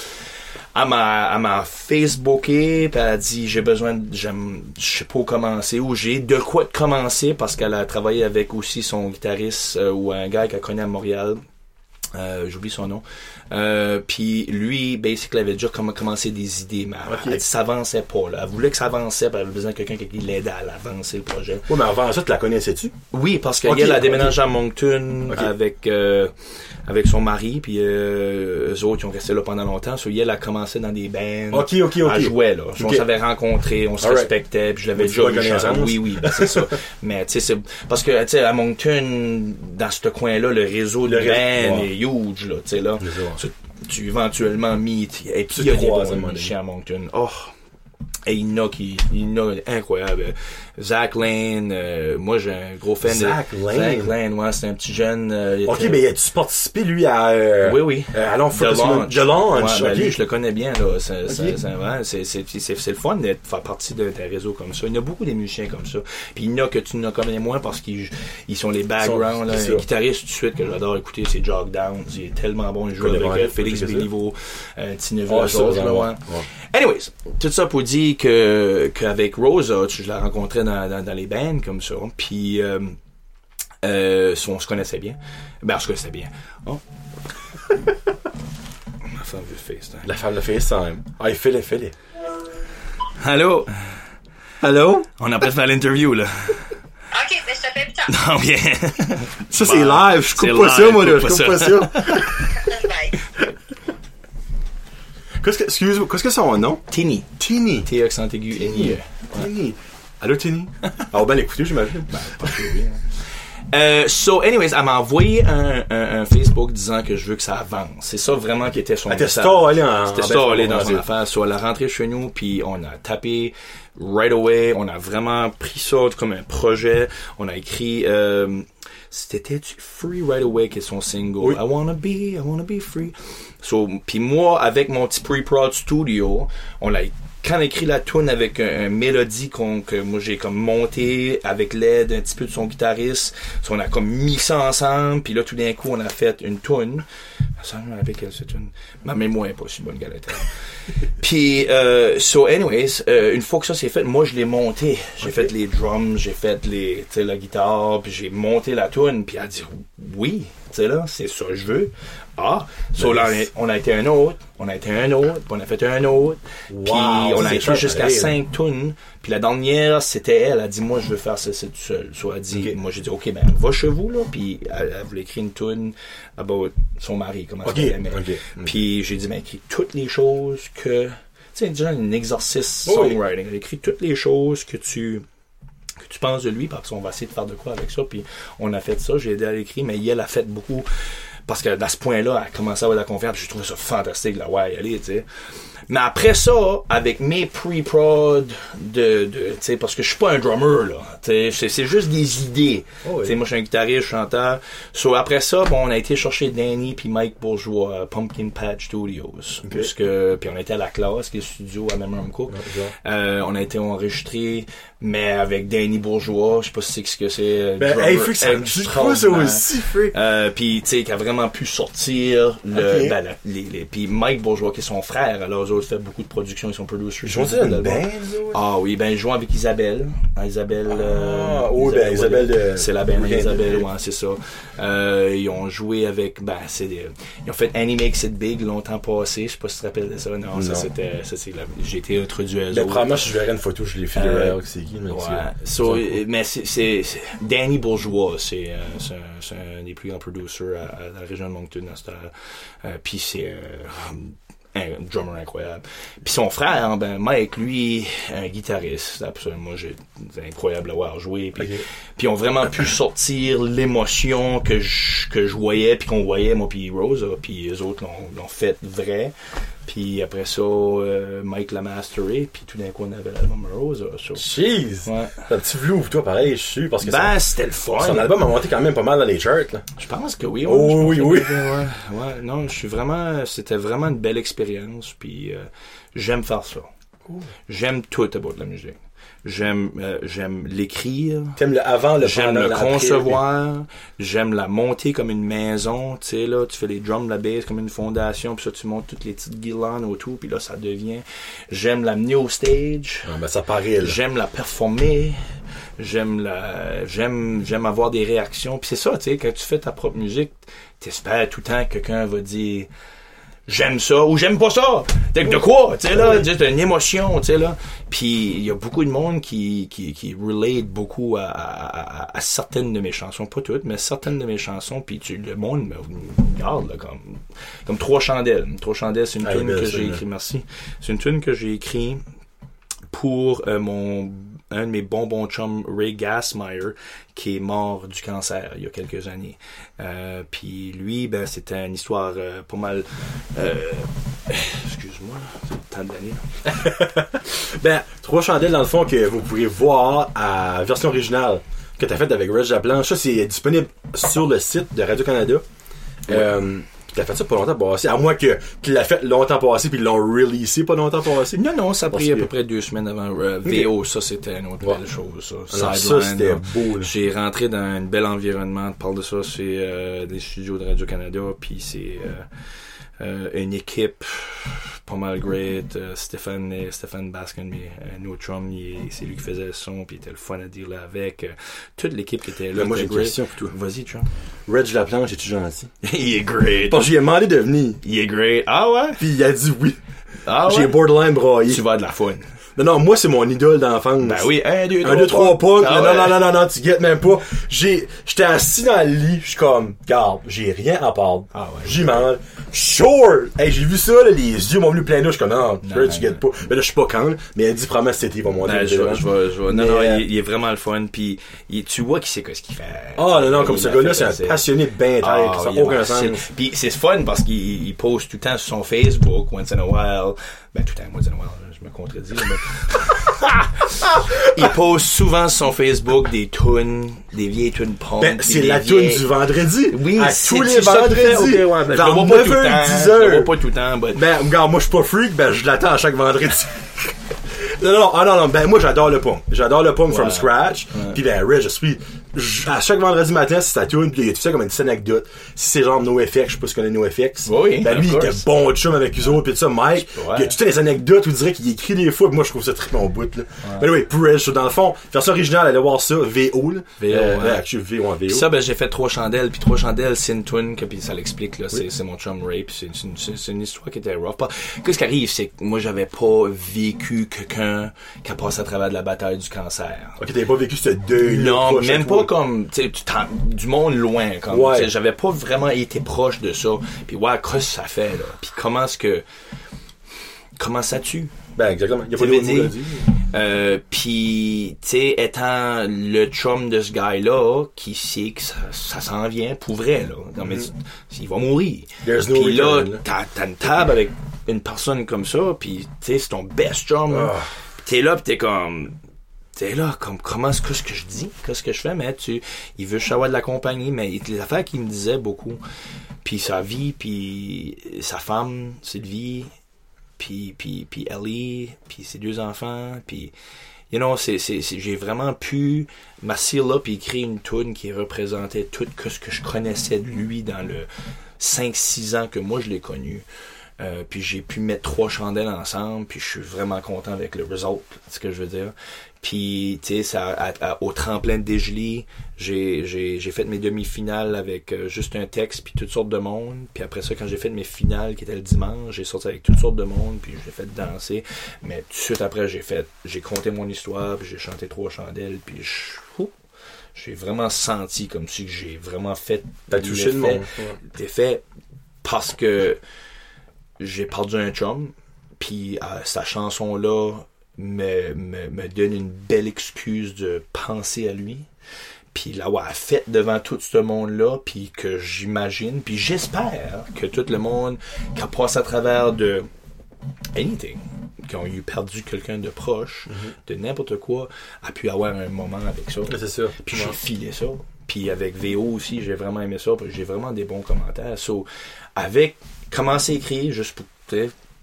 elle m'a, Facebooké, puis elle a dit j'ai besoin, de, j'aime, je sais pas où commencer, ou j'ai de quoi commencer parce qu'elle a travaillé avec aussi son guitariste euh, ou un gars qu'elle connaît à Montréal. Euh, j'oublie son nom. Euh, puis lui, basically, avait déjà comm- commencé des idées, mais elle- Ok. elle dit ça avançait pas. Là. Elle voulait que ça avançait, puis elle avait besoin de quelqu'un qui l'aidait à avancer le projet. Ouais, mais avant ça, tu la connaissais-tu? Oui, parce qu'elle Ok, a déménagé à Moncton avec euh, avec son mari, puis euh, eux autres, ils ont resté là pendant longtemps. So, elle a commencé dans des bands. Ok, ok, ok. Elle jouait, là. On s'avait rencontrés, on se Alright. respectait, puis je l'avais déjà vu. Oui, oui, ben, c'est ça. Mais, tu sais, c'est, parce que, tu sais, à Moncton, dans ce coin-là, le réseau de Le bands ouais. est huge, là, tu sais, là. Tu, tu éventuellement meet, et puis Tu il y a des bons à Moncton. Oh! Et il y en a qui, il y en a incroyable. Zach Lane, euh, moi j'ai un gros fan Zach de Lane? Zach Lane, ouais, c'est un petit jeune. euh, Ok, était- mais as-tu participé, lui, à, euh, oui, oui. euh, allons, The. Launch. The Launch, Ouais, ben, lui, je le connais bien, là. C'est, Ok. c'est, c'est, ouais, c'est, c'est, c'est- c'est le fun de faire partie d'un réseau comme ça. Il y en a beaucoup des musiciens comme ça. Puis il y en a que tu ne connais moins parce qu'ils ils sont les backgrounds. là. Un ça. guitariste, tout de suite, que j'adore écouter, c'est Jog Down. Il est tellement bon. Il joue avec vraiment, euh, Félix. Béliveau, euh, petit neveu Ah, là. Anyways, tout ça pour dire que qu'avec Rosa, tu- je la rencontrais dans, dans, dans les bands comme ça. Puis euh, euh, on se connaissait bien. Ben, on se connaissait bien. Oh. Ma femme veut FaceTime. La femme de FaceTime. Ah, il fait le fait Allô? Allô? On a pas faire l'interview, là. Ok, mais je t'appelle plus tard. Non, bien. Ça, c'est Bah, live. Je coupe pas ça, moi, là. Je coupe pas pas ça. Qu'est-ce que, excuse-moi, qu'est-ce que c'est son nom? Tini. Tini. T accent aigu N-I-E. Tini. Allô, Tini? Ah, on va bien l'écouter, j'imagine. Euh, so, anyways, elle m'a envoyé un, un, un Facebook disant que je veux que ça avance. C'est ça vraiment qui était son Elle était stallée dans son affaire. So, elle est rentrée chez nous, puis on a tapé right away. On a vraiment pris ça comme un projet. On a écrit... Euh, c'était Free Right Away qui est son single. Oui. I wanna be, I wanna be free. So, puis moi, avec mon petit pre-prod studio, on l'a quand on a écrit la tune avec un, un mélodie qu'on, que moi j'ai comme monté avec l'aide un petit peu de son guitariste. On a comme mis ça ensemble, puis là tout d'un coup on a fait une tune. Ça me rappelle quelle c'est une. Ma mémoire est pas si bonne galette. Puis, euh, so anyways, euh, une fois que ça c'est fait, moi je l'ai monté. J'ai fait les drums, j'ai fait les, tu sais, la guitare, puis j'ai monté la tune, puis elle a dit oui, tu sais là, c'est ça que je veux. Ah, so là, on a été un autre, on a été un autre, puis on a fait un autre, puis on a cher, jusqu'à là. cinq tunes, puis la dernière, c'était elle, elle a dit moi je veux faire ça, c'est tout seul. So elle a dit, moi j'ai dit ok ben va chez vous là, puis elle, elle voulait écrire une tune about son mari, comment elle aimait. ok. Puis j'ai dit, ben, écris toutes les choses que. Tu sais, déjà, un exercice Oui. songwriting. Écris toutes les choses que tu que tu penses de lui, parce qu'on va essayer de faire de quoi avec ça. Puis on a fait ça, j'ai aidé à l'écrire, mais elle a fait beaucoup. Parce que à ce point-là, elle a commencé à avoir de la confiance, puis j'ai trouvé ça fantastique, là, ouais, y aller, tu sais. Mais après ça, avec mes pre-prod de, de tu sais, parce que je suis pas un drummer, là, tu sais, c'est- c'est juste des idées. Oh oui. Tu sais, moi, je suis un guitariste, chanteur. So, après ça, bon, on a été chercher Danny puis Mike Bourgeois, à Pumpkin Patch Studios. Puisque, puis on était à la classe, qui est le studio à Memram Cook. Euh, on a été enregistré, mais avec Danny Bourgeois, je sais pas si c'est ce que c'est. euh, Ben, hey, Freak, ça me dit quoi, ça aussi, Freak? Euh, puis tu sais qui a vraiment pu sortir le ben, la- les, les- puis Mike Bourgeois qui est son frère alors eux autres fait beaucoup de productions ils sont producers Ils beaucoup une band, ah oui ben ils jouent avec Isabelle Ah, Isabelle euh, Ah, oui, ben, Isabelle de- c'est la band Oui, Isabelle ouais c'est ça. Euh, ils ont joué avec ben c'est des- ils ont fait Annie Makes It Big longtemps passé je sais pas si tu te rappelles de ça non, ça c'était ça c'est la- j'ai été introduit à eux Ben, probablement, si je verrais une photo, je l'ai fait qui, Ouais. c'est- So, euh, mais c'est, Danny Bourgeois, c'est, euh, c'est, un, un des plus grands producers à, à la région de Moncton. à cette heure. Euh, Puis c'est euh, un drummer incroyable. Puis son frère, ben Mike, lui, un guitariste. Absolument, moi, j'ai c'est incroyable à voir jouer. Puis, Ok. puis ils ont vraiment pu sortir l'émotion que je, que je voyais, puis qu'on voyait, moi puis Rose. Puis les autres l'ont fait vrai. Puis après ça, euh, Mike l'a masteré, puis tout d'un coup, on avait l'album Rose. là. So, Jeez! Ouais. Un petit vlou, toi, pareil, je suis, parce que Ben, c'était le fun. son album a monté quand même pas mal dans les charts, là. Je pense que oui. Oh, oui, que oui. Ouais, ouais, non, je suis vraiment, c'était vraiment une belle expérience, puis euh, j'aime faire ça. J'aime tout about la musique. J'aime, euh, j'aime l'écrire. T'aimes le avant, le J'aime le concevoir, j'aime la monter comme une maison, tu sais là, tu fais les drums, la bass comme une fondation, puis ça tu montes toutes les petites guirlandes autour, puis là ça devient. J'aime l'amener au stage, Ah, ben, ça paraît, j'aime la performer, j'aime la, j'aime, j'aime avoir des réactions, puis c'est ça, tu sais, quand tu fais ta propre musique, t'espères tout le temps que quelqu'un va dire j'aime ça ou j'aime pas ça. T'es de quoi, tu sais là, juste une émotion, tu sais là. Puis il y a beaucoup de monde qui qui qui relate beaucoup à, à, à- à certaines de mes chansons, pas toutes, mais certaines de mes chansons. Puis tu, le monde me regarde là, comme comme trois chandelles. Trois chandelles, c'est une Ah, tune que j'ai écrit. Merci. C'est une tune que j'ai écrit pour euh, mon un de mes bonbons chums Ray Gassmeyer qui est mort du cancer il y a quelques années. Euh, puis lui, ben c'était une histoire euh, pas mal. euh, excuse-moi, c'est le temps d'année. Ben, trois chandelles, dans le fond, que vous pourrez voir à version originale que t'as faite avec Reg Blanche. Ça, c'est disponible sur le site de Radio-Canada. Euh, puis t'as fait ça pas longtemps passé, à moins que qu'il l'a fait longtemps passé puis ils l'ont releasé pas longtemps passé. Non, non, ça a pris à peu près deux semaines avant euh, VO. Ça, c'était une autre Ouais. belle chose. Ça, Alors, ça, c'était beau. J'ai rentré dans un bel environnement. Tu parles de ça, c'est euh, des studios de Radio-Canada. Puis c'est... euh, euh, une équipe pas mal great. Euh, Stéphane, euh, Stéphane Baskin, mais euh, No Trump, il est- c'est lui qui faisait le son, puis il était le fun à dire là avec. Euh, toute l'équipe qui était là. Moi, j'ai une question pour toi. Vas-y, Trump. Reg Laplanche, es-tu gentil? il est great. Bon, j'ai demandé de venir. Il est great. Ah ouais? Puis il a dit oui. Ah ouais? J'ai borderline braillé. Tu vas de la fun. Non, non, moi, c'est mon idole d'enfance. Ben oui, un, deux, Un, deux, trois pas. Ah non, ouais. non, non, non, non, tu guettes même pas. J'ai, j'étais assis dans le lit, je suis comme, garde, j'ai rien à perdre. Ah ouais. J'y mange. Sure! Hey, j'ai vu ça, là, les yeux m'ont venu plein d'eau, je suis comme, non, Non, sure, non, tu guettes pas. Mais là, je suis pas quand, mais elle dit, cet été, il va monter. Ben, je, vais- je, vais- non, non, euh, il, il est vraiment le fun. Puis il- tu vois qu'il sait ce qu'il fait. Ah, non, non, comme ce gars-là, c'est un passionné de bain Ah, ça n'a aucun sens. Puis c'est fun parce qu'il il poste tout le temps sur son Facebook, once in a while. Ben, tout le temps, once in a while, me mais- il poste souvent sur son Facebook des tunes, des vieilles tunes punk. Ben, c'est la vieilles- tune du vendredi. Oui, à tous les vendredis. Ok, ouais, ben, je le vers vois pas tout le 9h, temps. 10h. Je le vois pas tout le temps, but- Ben, regarde, moi, je suis pas freak, ben, je l'attends à chaque vendredi. non, non, ah, non, non, ben, moi, j'adore le punk. J'adore le punk from scratch. Puis, ben, Ray, je suis, à chaque vendredi matin, c'est sa tune, puis il y a tout ça comme une petite anecdote. Si c'est genre NoFX, je sais pas si tu connais NoFX. Oui, Ben, lui, il était bon chum avec eux autres, puis tout ça, Mike. Ouais. Il y a toutes les anecdotes où il dirait qu'il écrit des fois, puis moi, je trouve ça très bon bout, là. Ben, oui, Ray, dans le fond, version originale, allez voir ça, VO, là. VO, Euh, ouais. actually, VO en VO. Puis ça, ben, j'ai fait trois chandelles, puis trois chandelles, c'est une que, puis ça l'explique, là, c'est, c'est mon chum Ray, puis c'est, une, une histoire qui était rough. Qu'est-ce qui arrive, c'est que moi, j'avais pas vécu quelqu'un qui a passé à travers de la bataille du cancer. Ok, t'avais pas vécu ce deuil Non, même pas comme, tu du monde loin, comme, Ouais. j'avais pas vraiment été proche de ça. Puis ouais, qu'est-ce que ça fait, là? Puis comment est-ce que, comment ça tue? Ben, exactement. Il y a pas à dire? Euh, puis, tu sais, étant le chum de ce gars-là, qui sait que ça, ça s'en vient pour vrai, là. Non, mais il va mourir. Mm-hmm. There's no puis là, là. t'as, une table avec une personne comme ça, puis tu sais, c'est ton best chum. là. Puis T'es là, puis t'es comme... T'es là, comme, comment est-ce que, je dis? Qu'est-ce que je fais? Mais tu, il veut juste avoir de la compagnie, mais les affaires qu'il me disait beaucoup, puis sa vie, puis sa femme, Sylvie, puis, puis, puis Ellie, puis ses deux enfants, puis, you know, c'est, c'est, j'ai vraiment pu m'asseoir là puis écrire une tune qui représentait tout ce que je connaissais de lui dans le 5-6 ans que moi je l'ai connu. Euh, puis j'ai pu mettre trois chandelles ensemble, puis je suis vraiment content avec le result, ce que je veux dire? Puis, tu sais, ça, à- à- au tremplin de Desjely, j'ai, j'ai, j'ai fait mes demi-finales avec euh, juste un texte, puis toutes sortes de monde. Puis après ça, quand j'ai fait mes finales, qui étaient le dimanche, j'ai sorti avec toutes sortes de monde, puis j'ai fait danser. Mais tout de suite après, j'ai fait, j'ai compté mon histoire, puis j'ai chanté trois chandelles, puis j'ai vraiment senti comme si j'ai vraiment fait T'as touché le monde. Ouais. d'effet parce que j'ai perdu un chum, puis euh, sa chanson-là me, me, me donne une belle excuse de penser à lui, puis l'avoir fait devant tout ce monde-là, puis que j'imagine, puis j'espère que tout le monde qui a passé à travers de anything, qui ont eu perdu quelqu'un de proche, de n'importe quoi, a pu avoir un moment avec ça. C'est ça. Puis j'ai filé ça. Puis avec VO aussi, j'ai vraiment aimé ça. J'ai vraiment des bons commentaires. So, avec commencer à écrire, juste pour,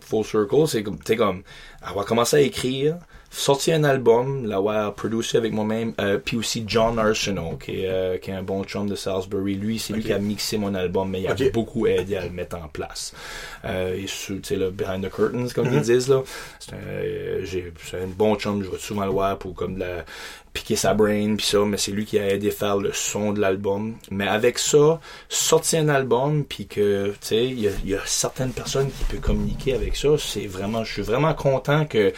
full circle, c'est comme, tu sais, comme, avoir commencé à écrire, sortir un album, l'avoir produit avec moi-même, euh, puis aussi John Arsenault, qui est, euh, qui est un bon chum de Salisbury. Lui, c'est lui qui a mixé mon album, mais il a beaucoup aidé à le mettre en place. Euh, et sur, tu sais, là, behind the curtains, comme Mhm. ils disent, là. C'est un, euh, un bon chum, je vais souvent le voir pour comme de la, piquer sa brain puis ça, mais c'est lui qui a aidé à faire le son de l'album. Mais avec ça, sortir un album puis que, tu sais, il y y a certaines personnes qui peuvent communiquer avec ça, c'est vraiment, je suis vraiment content que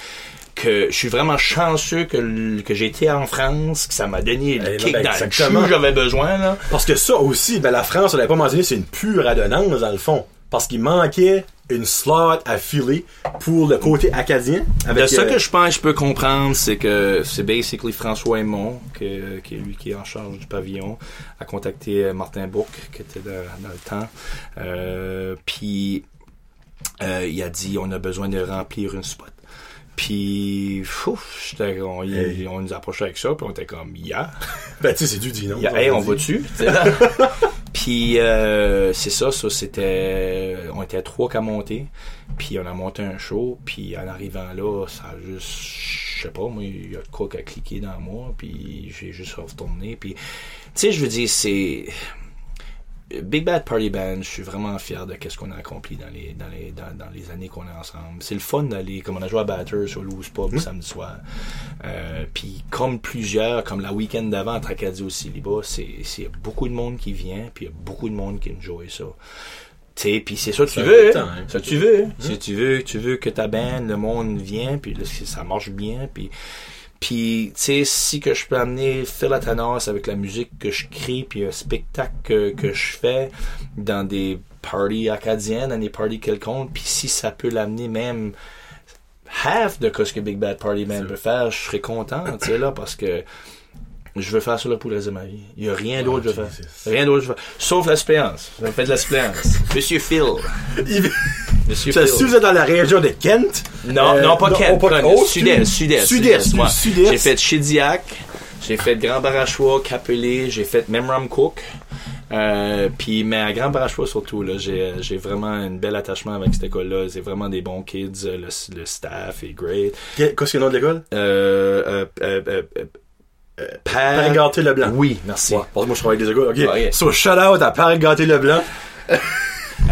que je suis vraiment chanceux que, que j'ai été en France, que ça m'a donné le Eh, kick ben, dans le j'avais besoin, là. Parce que ça aussi, ben la France, on l'avait pas mentionné, c'est une pure adonnance dans le fond. Parce qu'il manquait une slot à filer pour le côté acadien. Avec, De ça euh, que je pense que je peux comprendre, c'est que c'est basically François Aymon, que, qui est lui qui est en charge du pavillon, a contacté euh, Martin Bourque, qui était dans, dans le temps. Euh, puis euh, il a dit on a besoin de remplir une spot. Puis, ouf, j'étais- on, Hey. on nous approchait avec ça, puis on était comme, yeah. Ben tu sais, c'est du dit non. Il y a, hey, on va dessus. Puis euh, c'est ça, ça c'était, on était à trois qu'à monter. Puis on a monté un show. Puis en arrivant là, ça a juste, je sais pas, moi il y a de quoi qui a cliqué dans moi. Puis j'ai juste retourné. Puis tu sais, je veux dire, c'est Big Bad Party Band, je suis vraiment fier de qu'est-ce qu'on a accompli dans les dans les dans, dans les années qu'on est ensemble. C'est le fun d'aller comme on a joué à Batters au Loose Pub Hmm. samedi soir. Euh, puis comme plusieurs, comme la week-end d'avant à Tracadie au Célibat, c'est c'est beaucoup de monde qui vient, puis il y a beaucoup de monde qui enjoy ça. Puis c'est ça que tu veux, temps, hein. ça tu veux. hein. Si tu veux, tu veux que ta band, le monde vient, puis là, ça marche bien, puis puis, tu sais, si que je peux amener Phil Atanas avec la musique que je crée, puis un spectacle que, que je fais dans des parties acadiennes, dans des parties quelconques, puis si ça peut l'amener même half de ce que Big Bad Party Man peut faire, je serais content, tu sais, là, parce que je veux faire ça là pour le reste de ma vie. Il y a rien d'autre que je veux faire. Rien d'autre que je veux faire. Sauf la suppléance. Je fais de la suppléance. Monsieur Phil. Il- Monsieur Ça, si vous êtes dans la région de Kent. Non, euh, non, pas Kent. pas- Conne, oh, Sud-Est, Sud-Est. Sud-Est, ouais. Sud-Est. J'ai fait Chidiac, j'ai fait Grand Barachois, Capelé, j'ai fait Memram Cook. Euh, puis mais à Grand Barachois surtout là, j'ai j'ai vraiment un bel attachement avec cette école là, c'est vraiment des bons kids, euh, le, le staff est great. Qu'est- Qu'est-ce qu'il y a le nom de l'école? Euh, euh, euh, euh, euh, Paris-Gâté Leblanc. Oui, merci. Ouais, parce que moi, je travaille avec des écoles. OK. Ouais. So, shout out à Paris-Gâté Leblanc.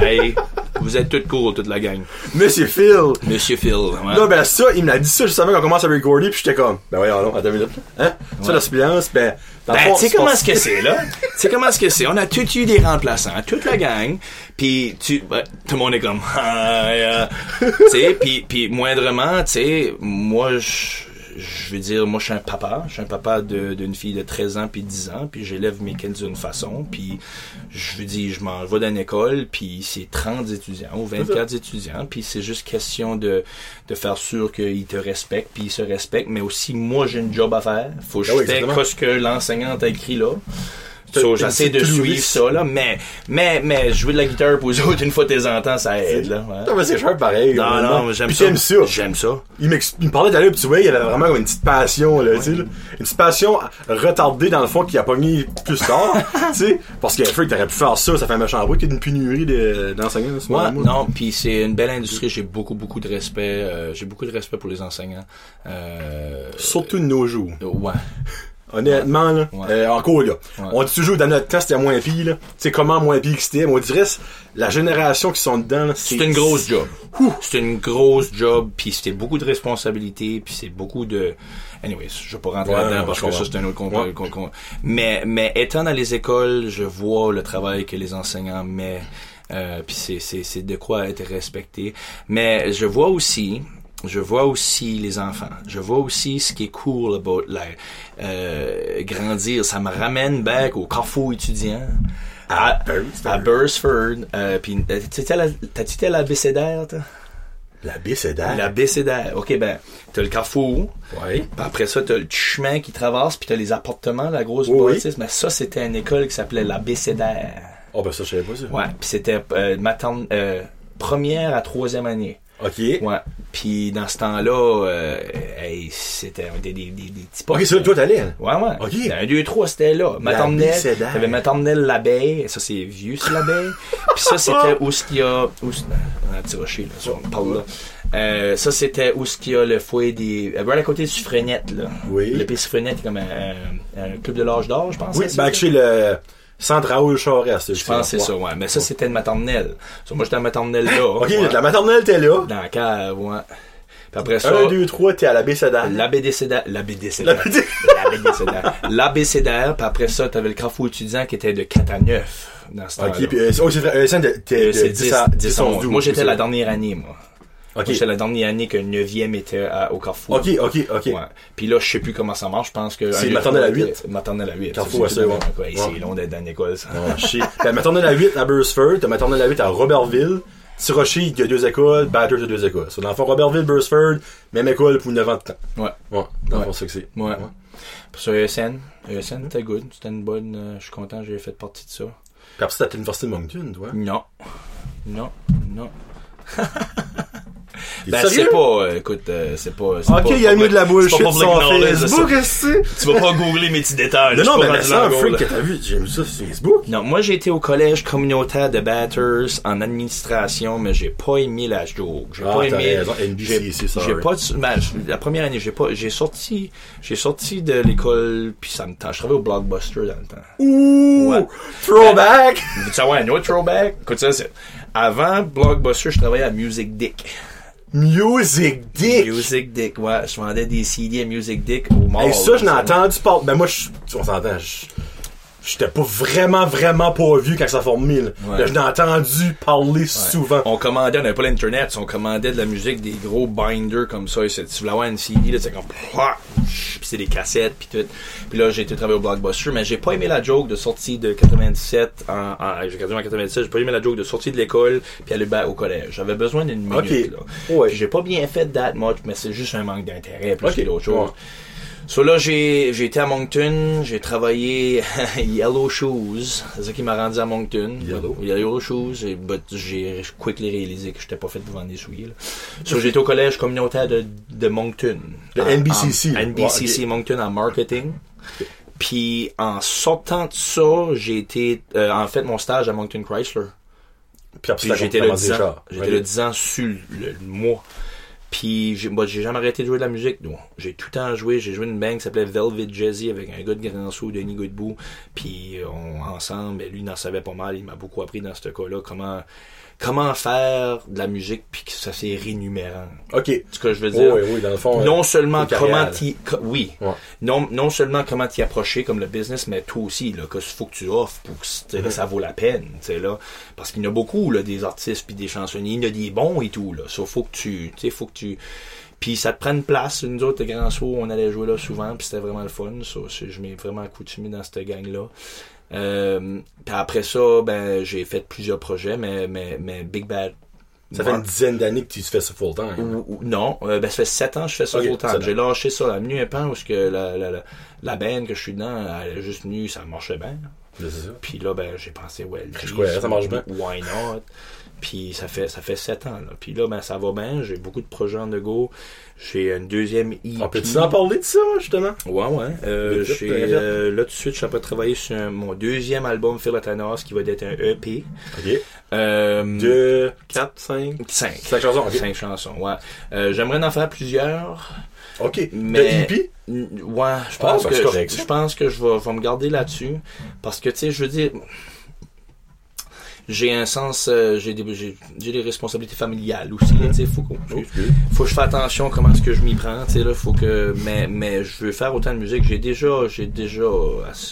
Hey, vous êtes toutes cool toute la gang. Monsieur Phil. Monsieur Phil. ouais. Non, ben ça, il me l'a dit ça juste avant qu'on commence à recorder, puis j'étais comme, ben voyons, non, attends une minute. Hein? Ça, la suppléance, ben, Ben, tu sais comment pas- ce que c'est, là? tu sais comment ce que c'est? On a tout eu des remplaçants, toute la gang, puis tu, ben, tout le monde est comme, ah, euh, tu sais, puis, puis moindrement, tu sais, moi, je, je veux dire, moi, je suis un papa, je suis un papa d'une fille de 13 ans puis 10 ans, puis j'élève mes kids d'une façon, puis je veux dire, je m'en vais dans une école, puis c'est 30 étudiants ou 24 étudiants, puis c'est juste question de, de faire sûr qu'ils te respectent, puis ils se respectent, mais aussi, moi, j'ai une job à faire. Faut que je Ah oui, ce que l'enseignant t'a écrit là. So, j'essaie de suivre ça, là, mais, mais, mais jouer de la guitare pour eux autres une fois de temps en temps, ça aide, là. ouais. Non, mais c'est cher pareil. Non, non, j'aime ça. t'aimes ça. J'aime ça. Il, il me parlait d'aller, puis tu vois, il avait vraiment une petite passion, là, tu sais. Une petite passion retardée, dans le fond, qui a pogné plus tard, tu sais. Parce que, Freak, t'aurais pu faire ça, ça fait un méchant bruit qu'il y ait une pénurie de- d'enseignants, en ce Ouais, moment. non, puis c'est une belle industrie. J'ai beaucoup, beaucoup de respect. euh, j'ai beaucoup de respect pour les enseignants. Euh, Surtout de nos jours. ouais. Honnêtement, là, euh, encore là, on dit toujours dans notre temps c'était moins pire, là. Tu sais comment moins pire que c'était, mais on dirait c'est la génération qui sont dedans, là, C'est une grosse job. C'est une grosse job, puis c'était beaucoup de responsabilités, puis c'est beaucoup de... Anyways, je vais pas rentrer là-dedans parce que ça c'est un autre con- Ouais. con- con- Mais, mais étant dans les écoles, je vois le travail que les enseignants mettent, euh, puis c'est, c'est, c'est de quoi être respecté. Mais je vois aussi... Je vois aussi les enfants. Je vois aussi ce qui est cool about la, euh, grandir. Ça me ramène back au carrefour étudiant. À, Bursford. à Bursford. Euh, puis, euh, t'as-tu été à la- t'as-tu été à la BCDR, toi? La BCDR. OK, ben, t'as le carrefour. Puis après ça, t'as le chemin qui traverse, puis t'as les appartements, la grosse Oui, oui. bâtisse. Mais ça, c'était une école qui s'appelait la BCDR. Oh, ben ça, je savais pas ça. Ouais, puis c'était euh, materne- euh, première à troisième année. Ok. Ouais. Puis dans ce temps-là, euh, hey, c'était des, des, des, des petits Ok, postes, c'est là là. que toi t'allais, hein? Ouais, ouais. Ok. Un, deux, trois, c'était là. Bécédaire. T'avais maternelle l'abeille. Ça, c'est vieux, c'est l'abeille. Puis ça, c'était où ce qu'il y a, où un petit rocher, là. Ça, on parle là. Euh, ça, c'était où ce qu'il y a le foyer des, euh, right à côté du Suffrenette, là. Oui. Le Pays Suffrenette est comme un, un club de l'âge d'or, je pense. Oui, ben, chez le centre Raoul Charest. Je pense que c'est ça, ouais. Mais ça, c'était une maternelle. Moi, j'étais en maternelle là. Ok, ouais. la maternelle, t'es là. Dans la cave, ouais. Puis après ça, 1, 2, 3, t'es à la B, c'est d'air. l'ABDCDR, l'ABDCDR, La BD. l'ABDCDR, l'ABCDR, puis après ça, t'avais le carrefour étudiant qui était de 4 à 9 dans ce temps-là. Ok, puis, euh, oh, c'est vrai, euh, Euh, de c'est 10 à 10 à 11, 11. 12. Moi, j'étais la dernière année, moi. Ok. Moi, j'étais la dernière année que 9e était à- au Carrefour. Ok, ok, ok. Ouais. Puis là, je sais plus comment ça marche. Je pense que. C'est maternelle à trois, huit? Maternelle à 8. Carrefour, c'est. Hey, Ouais. C'est long d'être dans l'école, ça. Oh, shit. T'as maternelle à 8 à Burstford, t'as maternelle à 8 à Robertville. Tirocher, il y a deux écoles, Batters, il y a deux écoles. So, dans le fond, Robertville, Burstford, même école pour 9 ans de temps. Ouais. Ouais, dans le Ouais. fond, c'est que c'est. Ouais. Pour ça, ESN. ESN, c'était good. C'était une bonne. euh, je suis content, j'ai fait partie de ça. Puis après, ça, t'as l'université de Moncton, toi. Non. Non. Non. Ben, sérieux? c'est pas, euh, écoute, euh, c'est pas, c'est Ok, pas il a mis de la c'est bullshit sur Facebook, c'est? Tu vas pas googler mes petits détails. Non, mais dans un freak que là. t'as vu, j'ai vu ça sur Facebook. Non, moi j'ai été au collège communautaire de Batters en administration, mais j'ai pas aimé la joke. J'ai Ah, pas t'as aimé. raison, NBC, j'ai- c'est ça, J'ai ouais. pas. ben, la première année, j'ai pas. J'ai sorti. J'ai sorti de l'école puis ça me tente. Je travaillais au Blockbuster dans le temps. Ouh! Ouais. Throwback! Tu sais, ouais, un autre throwback? Écoute ça, c'est. Avant Blockbuster, je travaillais à Music Dick. Music Dick! Music Dick, ouais. Je vendais des CD à Music Dick au mall. Hey, ça, je n'ai là, entendu parler. Ben, moi, je, on s'entend, je, j'étais pas vraiment, vraiment pas vieux quand ça formé, là. Ouais. Là, je n'ai entendu parler souvent. On commandait, on n'avait pas l'internet, on commandait de la musique, des gros binders comme ça. Et c'est- tu voulais avoir une CD, là, c'est comme, puis c'est des cassettes, puis tout. Puis là, j'ai été travailler au Blockbuster, mais j'ai pas aimé la joke de sortie de 97, en, en, j'ai gradué en 97, j'ai pas aimé la joke de sortie de l'école, puis aller au collège. J'avais besoin d'une minute, Ok. là. Ouais. J'ai pas bien fait that much, mais c'est juste un manque d'intérêt, plus Ok. que d'autres choses. So là, j'ai, été à Moncton, j'ai travaillé Yellow Shoes. C'est ça qui m'a rendu à Moncton. Yellow. Yellow Shoes. Et, but j'ai quickly réalisé que j'étais pas fait pour vendre des souliers. Là. So été au collège communautaire de, de Moncton. Le En- NBCC. en- NBCC. Moncton en marketing. Puis en sortant de ça, j'ai été, euh, en fait, mon stage à Moncton Chrysler. Puis j'étais commencé 10 les ans. J'étais là 10 ans sur le, le mois. Puis j'ai bah, j'ai jamais arrêté de jouer de la musique. Donc, j'ai tout le temps joué. J'ai joué une band qui s'appelait Velvet Jazzy avec un gars de Grand Saut, Denis Godbout. Puis on, ensemble, lui, il en savait pas mal. Il m'a beaucoup appris dans ce cas-là comment comment faire de la musique puis que ça c'est rémunérant. Ok. Ce que je veux dire. oui, oui, dans le fond. euh, Non seulement une carrière, comment t'y, oui. Ouais. Non, non seulement comment t'y approcher comme le business, mais toi aussi, là, qu'est-ce qu'il faut que tu offres pour que sais, ça vaut la peine, tu sais, là. Parce qu'il y en a beaucoup, là, des artistes puis des chansonniers. Il y en a des bons et tout, là. Ça, faut que tu, tu sais, faut que tu, puis ça te prend une place. Nous autres, les grands sauts, on allait jouer là souvent, puis c'était vraiment le fun. Ça, c'est- je m'ai vraiment accoutumé dans cette gang-là. Euh, puis après ça, ben, j'ai fait plusieurs projets, mais, mais, mais Big Bad. Ça fait une dizaine d'années que tu fais ça full time. Ou- ou- non, euh, ben, ça fait 7 ans que je fais ça Ok, full time. sept. J'ai lâché ça la nuit un peu parce que la, la, la, la band que je suis dedans, elle est juste venue, ça marchait bien. Puis là, ben, j'ai pensé, ouais, Je crois, ça marche bien. Why not? Puis ça fait ça fait 7 ans. Là. Puis là, ben, ça va bien. J'ai beaucoup de projets en go. J'ai une deuxième EP. On peut-tu en parler de ça, justement? Ouais, ouais. Euh, j'ai, vite. euh, là, tout de suite, je suis en train de travailler sur un- mon deuxième album, Philatanos, qui va être un EP. Ok. Euh, Deux, quatre, cinq? Cinq. Cinq chansons. Cinq chansons, ouais. Euh, j'aimerais en faire plusieurs. Ok. Mais- De hippie? N- Ouais, je Ah, pense ben, que c'est correct, je, je pense que je vais, je vais me garder là-dessus parce que tu sais, je veux dire j'ai un sens euh, j'ai des j'ai, des responsabilités familiales aussi, là, faut faut que je fasse attention à comment est-ce que je m'y prends, tu sais là, faut que mais mais je veux faire autant de musique, j'ai déjà j'ai déjà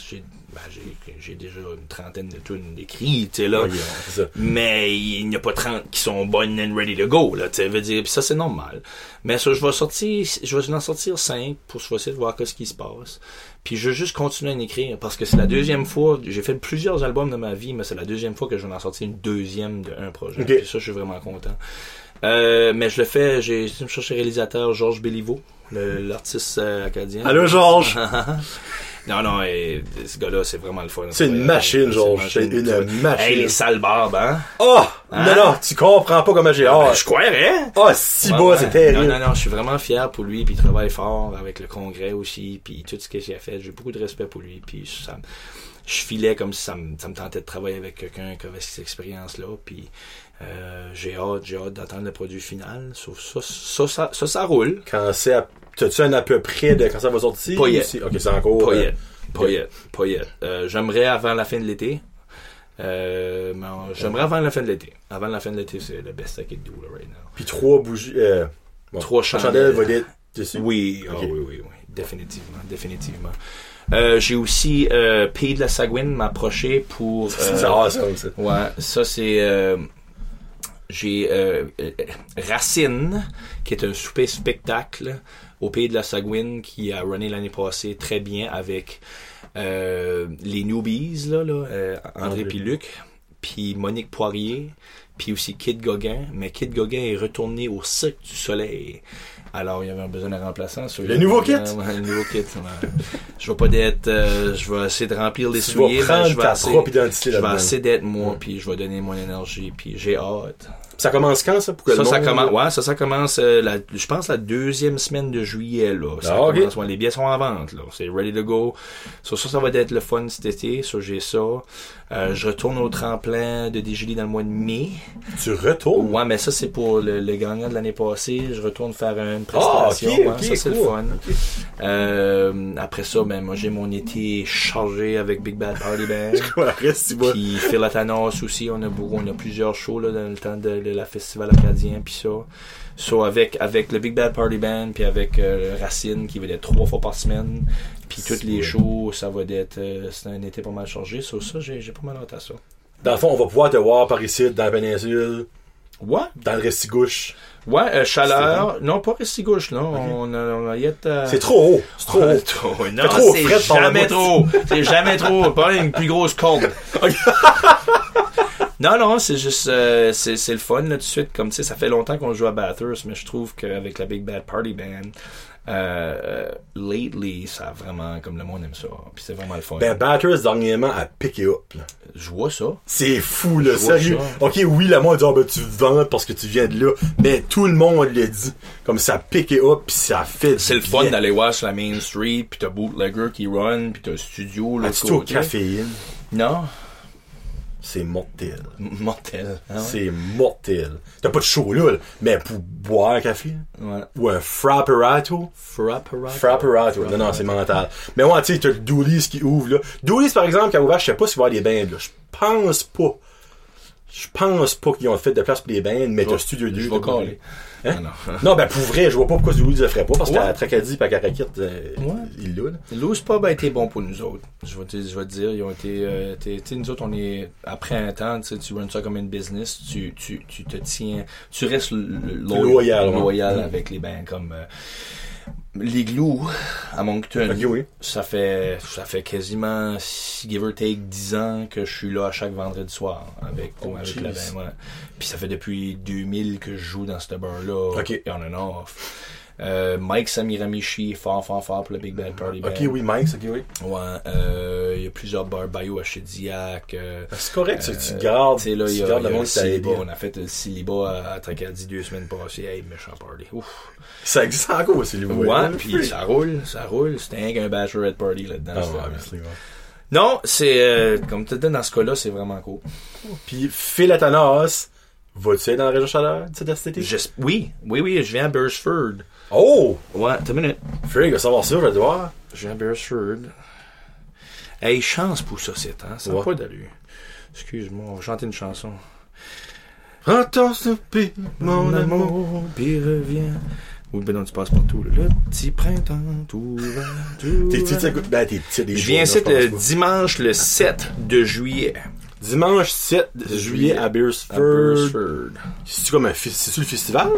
j'ai ben, j'ai, j'ai déjà une trentaine de tunes écrites, tu sais là. Ça. Mais il n'y a pas 30 qui sont bonnes and ready to go, là, tu sais, veut dire, puis ça c'est normal. Mais ça, je vais sortir, je vais en sortir 5 pour essayer de voir ce qui se passe. Puis je veux juste continuer à en écrire, parce que c'est la deuxième fois, j'ai fait plusieurs albums de ma vie, mais c'est la deuxième fois que je vais en sortir une deuxième de un projet. Ok. Puis ça, je suis vraiment content. Euh, mais je le fais, j'ai le réalisateur Georges Béliveau, l'artiste euh, acadien. Allô, Georges? non, non, et, ce gars-là, c'est vraiment le fun. C'est une machine, Georges. C'est une machine. Hey, les sales barbes, hein? Oh! Hein? Non, non, tu comprends pas comment j'ai hâte. Je croirais. Ah, si Ouais, bas, ouais. c'est terrible. Non, non, non, je suis vraiment fier pour lui, puis il travaille fort avec le congrès aussi, puis tout ce qu'il a fait. J'ai beaucoup de respect pour lui, puis ça, me- je filais comme si ça me, ça me tentait de travailler avec quelqu'un qui avait cette expérience-là, puis euh, j'ai hâte, j'ai hâte d'attendre le produit final. Sauf ça, ça, ça, ça, ça roule. Quand c'est à... T'as-tu un à peu près de quand ça va sortir? Pas yet. Ok, c'est encore... Pas euh, yet. Pas yet. Pas yet. Euh, j'aimerais avant la fin de l'été. Euh, j'aimerais avant la fin de l'été. Avant la fin de l'été, c'est le best I can do, là, right now. Puis trois bougies... Euh, bon, Trois chandelles. dessus. Oui, ah Ok. oui, oui, oui, définitivement, définitivement. Euh, j'ai aussi euh, Pays de la Sagouine m'a approché pour. C'est awesome, ça. Ouais, ça c'est. J'ai euh, euh, Racine, qui est un souper spectacle au Pays de la Sagouine, qui a runné l'année passée très bien avec euh, les Newbies, là, là, euh, André puis Luc, puis Monique Poirier, puis aussi Kid Gauguin. Mais Kid Gauguin est retourné au Cirque du Soleil. Alors, il y avait un besoin d'un remplaçant. sur Le nouveau kit? Le nouveau kit. Je vais pas d'être... euh, je vais essayer de remplir les Tu souliers. vas mais je vais ta essayer- propre identité je vais là-dedans. essayer d'être moi, puis je vais donner mon énergie, puis j'ai hâte. Ça commence quand, ça? Pour que Ça, le ça commence, ouais, ça, ça commence, euh, la, je pense, la deuxième semaine de juillet, là. Ça Ah, ok. commence, ouais, les billets sont en vente, là. C'est ready to go. So, ça, ça va être le fun cet été. Ça, j'ai ça. Euh, je retourne au tremplin de DGL dans le mois de mai. Tu retournes? Ouais, mais ça, c'est pour le, le gagnant de l'année passée. Je retourne faire une Ah, prestation. Ouais, ça, c'est le fun. Euh, après ça, ben, moi, j'ai mon été chargé avec Big Bad Party Band. Tu vois. Puis Philatanos aussi, on a beaucoup, on a plusieurs shows là, dans le temps de, de la festival acadien puis ça. So, avec avec le Big Bad Party Band puis avec euh, Racine qui va être trois fois par semaine. Puis toutes les shows, ça va être euh, c'est un été pas mal chargé. So, ça j'ai j'ai pas mal hâte à ça. Dans le fond, on va pouvoir te voir par ici, dans la péninsule, Ouais, dans le restigouche. ouais, euh, chaleur, non pas gauche là, on a on a yet, euh, C'est trop haut. C'est trop haut. Non, Fait trop c'est jamais trop. C'est jamais trop. Pas une plus grosse corde. non, non, c'est juste, euh, c'est, c'est le fun, là, tout de suite. Comme, tu sais, ça fait longtemps qu'on joue à Bathurst, mais je trouve qu'avec la Big Bad Party Band, euh, euh, lately, ça a vraiment, comme le monde aime ça. Puis c'est vraiment le fun. Ben, Batters, dernièrement, a piqué up, là. je vois ça. C'est fou, là, sérieux. ça. Ok, oui, le monde dit, ah, ben, tu vends parce que tu viens de là. Mais tout le monde le dit. Comme ça piqué up, pis ça fait C'est le fun d'aller voir sur la Main Street, puis t'as Bootlegger qui run, puis t'as studio, là. As-tu au caféine? Non. C'est mortel. Mortel. Ah ouais? C'est mortel. T'as pas de chaud là, là, mais pour boire un café, Ouais. ou un frapperato, Frapperato. Frapperato. Non, non, c'est mental. Mais ouais, tu sais, t'as le Doolies qui ouvre, là. Doolies, par exemple, qui a ouvert, je sais pas s'il va y avoir des bains, là. Je pense pas. Je pense pas qu'ils ont fait de place pour les bains, mais t'as Studio 2. Je vais. Hein? Ah, non. Non, ben, pour vrai, je vois pas pourquoi Doolies le ferait pas, parce Ouais. qu'à Tracadie pis à Caraquette, euh, Ouais. il l'a, là. Loose Pub a été bon pour nous autres. Je vais te, je vais te dire, ils ont été, euh, tu sais, nous autres, on est, après un temps, tu runs ça comme une business, tu, tu, tu te tiens, tu restes Loyal, ouais. loyal Mm. avec les bands comme, euh, l'Igloo à Moncton. Ok, oui. Ça fait, ça fait quasiment, give or take, 10 ans que je suis là à chaque vendredi soir avec, Oh, avec la. Puis ça fait depuis 2000 que je joue dans ce bar-là. Ok. On and off. Euh, Mike Samiramichi est fort, fort, fort pour le Big Bad Party Band. Ok, oui, Mike, ok, oui. Ouais, euh, il y a plusieurs bars Bayou à Chediac. Euh, C'est correct, ça, tu euh, gardes, tu là, il y a, le monde célibat. On a fait le célibat à, à Tracadie deux semaines passées. Hey, méchant party. Ouf. Ça existe encore, le Ouais, puis ça roule, ça roule. C'était rien qu'un bachelorette party là-dedans. Ah, c'était- ouais, obviously, ouais. Non, c'est, euh, comme tu dis dans ce cas-là, c'est vraiment cool. Puis Phil Atanas, vas-tu aller dans la région chaleur de cet été? J'es- oui, oui, oui, je viens à Beresford. Oh! Ouais, t'as une minute. Frig, va savoir ça, je vais te voir. Je viens à Beresford. Hey, chance pour ça, c'est hein. Ça n'a Ouais. pas d'allure. Excuse-moi, on va chanter une chanson. Prends-toi soupir, mon amour. puis reviens. Oui, ben non, tu passes partout. là. Le petit printemps, tout va, tout T'es petit, t'écoutes- ben, t'es petit, des Je viens ici le dimanche le 7 de juillet Dimanche 7 juillet à Beersford. C'est-tu comme un, c'est-tu le festival?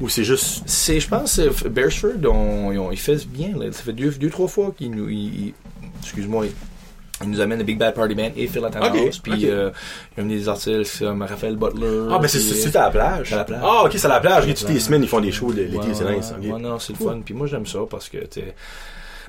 Ou c'est juste. C'est, je pense, Beresford, on, ils ont- ils fait bien. Là. Ça fait deux, deux trois fois qu'ils nous, ils- ils- excuse-moi, ils, nous amènent le Big Bad Party Band et Phil Atanas. Ok, Puis ok. euh, ils ont des artistes comme Raphaël Butler. Ah, ben c'est, c'est, c'est à la plage? à la plage. Ah, ok, c'est à la plage. Toutes plage. les semaines, ils font des shows l'été, Ouais, c'est ouais, nice. ok. ouais, non, c'est le fun. Puis moi, j'aime ça parce que, tu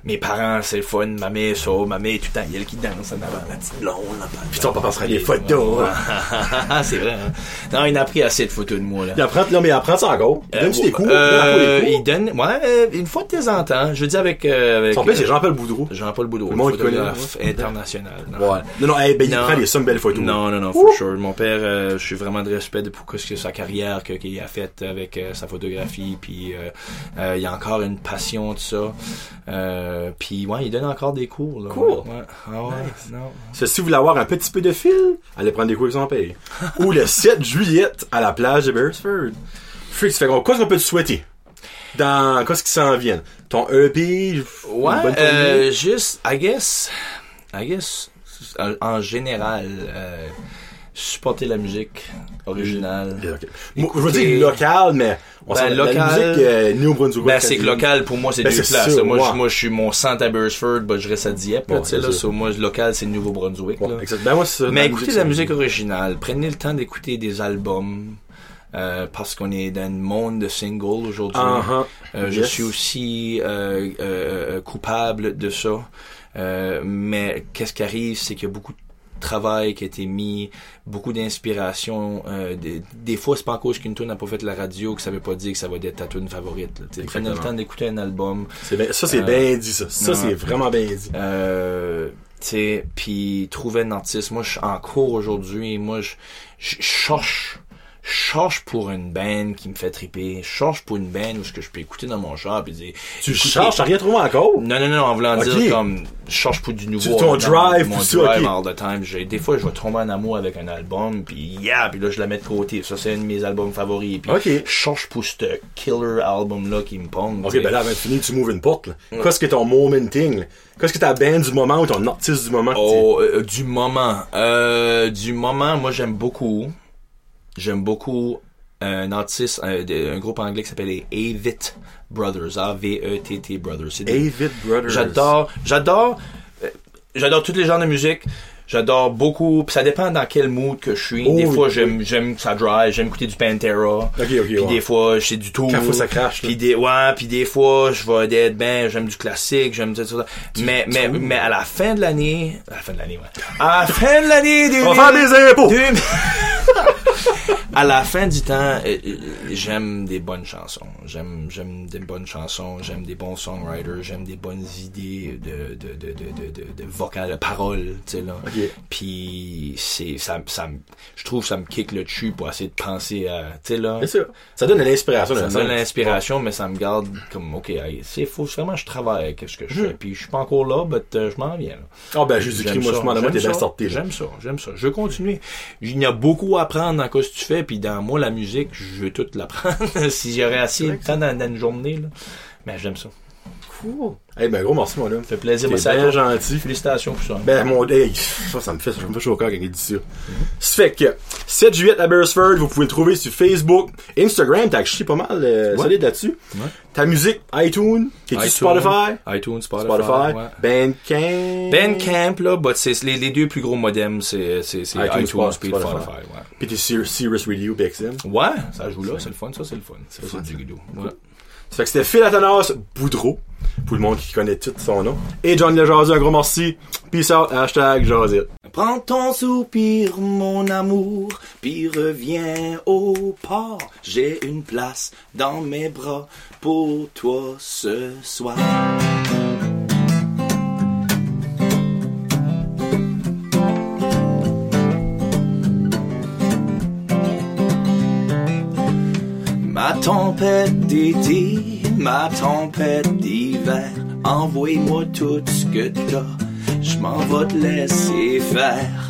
mes parents, c'est le fun. Ma mère, ça. Ma mère, tout le temps, il y a qui danse en avant. La petite blonde, là Puis ton papa ferait des photos. Ouais. c'est vrai, hein. Non, il a pris assez de photos de moi, là. Il apprend, non, mais il apprend ça encore. Il donne Euh, des cours. euh, il donne, ouais, euh, une fois de temps en temps. Je veux dire avec, euh, avec. Son père, c'est Jean-Paul Boudreau. Jean-Paul Boudreau, Le monde connaît, international. non. Ouais. Non, non, hey, ben, il Non. prend des sommes belles photos. Non, non, non, for sure. Mon père, euh, je suis vraiment de respect de pourquoi ce que sa carrière qu'il a faite avec euh, sa photographie, puis euh, euh, il y a encore une passion de ça. Euh, puis ouais, il donne encore des cours. Là, Cool. Ouais. Ah ouais, non. Ça, si vous voulez avoir un petit peu de fil, allez prendre des cours son père. Ou le 7 juillet à la plage de Beresford. Freak, ça fait quoi qu'est-ce qu'on peut te souhaiter? Dans, qu'est-ce qui s'en vient? Ton EP? Ouais, euh, juste, I guess, I guess, en, en général, euh, supporter la musique originale. Moi, je veux dire local, mais on Ben, s'en- la local- musique euh, Néo-Brunswick. Ben, c'est que local, pour moi, c'est Ben, deux places. moi, je, moi, je suis mon centre à Beresford, ben, je reste à Dieppe, Ouais, tu sais, là. moi, local, c'est le Nouveau-Brunswick. Ouais. Ben, moi. Mais écoutez la musique originale, prenez le temps d'écouter des albums. euh, parce qu'on est dans le monde de singles aujourd'hui. Uh-huh. Euh, Je suis aussi euh, coupable de ça. Mais qu'est-ce qui arrive, c'est qu'il y a beaucoup travail qui a été mis, beaucoup d'inspiration. euh, des, des fois, c'est pas en cause qu'une tune n'a pas fait la radio que ça veut pas dire que ça va être ta tune favorite. Prenez le temps d'écouter un album. Bien- ça, c'est Euh, bien dit, ça. Ça, c'est vraiment bien dit. Euh, tu sais, puis trouver un artiste. Moi, je suis en cours aujourd'hui. Moi, je cherche, je cherche pour une band qui me fait triper. Je cherche pour une band où ce que je peux écouter dans mon char puis dire. Tu cherches, t'as rien trouvé encore? Non, non, non, en voulant dire comme, je cherche pour du nouveau. ton drive, mon tout ça, drive all the time. J'ai- Des fois, je vais tomber en amour avec un album, puis yeah, puis là, je la mets de côté. Ça, c'est un de mes albums favoris. Puis je cherche pour ce killer album-là qui me pogne. Ok, ben là, avant de finir, tu m'ouvres une porte, là. Qu'est-ce que ton momenting, là? Qu'est-ce que ta band du moment ou ton artiste du moment? Oh, euh, du moment. Euh, du moment, moi j'aime beaucoup. J'aime beaucoup un artiste, un, groupe anglais qui s'appelle les Avett Brothers. A-V-E-T-T Brothers. Des- Brothers. J'adore, j'adore, euh, j'adore tous les genres de musique. J'adore beaucoup, pis ça dépend dans quel mood que je suis. Oh, des oui, fois, oui. j'aime, j'aime que ça drive, j'aime écouter du Pantera. ok, Puis ouais. des fois, c'est du tout. Quand faut ça crache. Puis des, ouais, puis des fois, je vais être ben, j'aime du classique, j'aime tout ça. Mais, mais, mais à la fin de l'année, à la fin de l'année, ouais. À la fin de l'année, On va faire des impôts! à la fin du temps, euh, euh, j'aime des bonnes chansons. J'aime, j'aime des bonnes chansons. J'aime des bons songwriters. J'aime des bonnes idées de, de, de, de, de, de, de vocal, de paroles, tu sais, là. Ok. Puis, c'est, ça, ça, me- je trouve ça me kick le dessus pour essayer de penser à, tu sais, là. Bien sûr. Ça donne de l'inspiration. Ça le donne sens. l'inspiration, mais ça me garde comme, ok, c'est faut vraiment je travaille avec ce que je Hmm. fais. Puis je suis pas encore là, mais je m'en viens. Là. Ah, ben, Jésus-Christ, J'aime moi, ça, je m'en demande, t'es j'aime ça. J'aime ça, j'aime ça. Je veux continuer. Il y a beaucoup à apprendre ce que tu fais, puis dans moi, la musique, je veux tout l'apprendre. si j'aurais assez de temps dans, dans une journée, là. Mais j'aime ça. Cool. Eh ben, gros merci, mon homme. Ça fait plaisir. À bien toi. gentil. Félicitations pour ça. Ben, mon, hey, ça, ça me fait, ça me fait chaud au cœur quand il dit ça. Ça fait que, 7 juillet à Beresford, vous pouvez le trouver sur Facebook, Instagram, t'as acheté pas mal, euh, Ouais. solide là-dessus. Ouais. Ta musique, iTunes, t'es-tu iTunes, Spotify? iTunes, Spotify. Spotify, ouais. Bandcamp. Bandcamp, là, but c'est les, les deux plus gros modems, c'est c'est- c'est iTunes, iTunes, Spotify. puis Spotify. Ouais. Pis t'es Sirius Radio, BXM. ouais, ça joue là, c'est le fun, ça, c'est le fun. C'est du guido. Ouais. Ça fait que c'était Phil Athanas Boudreau, pour le monde qui connaît tout son nom. Et John Lejazu, un gros merci. Peace out, hashtag Jazit. Prends ton soupir, mon amour, puis reviens au port. J'ai une place dans mes bras pour toi ce soir. Tempête d'été, ma tempête d'hiver, envoie-moi tout ce que t'as, je m'en vais te laisser faire.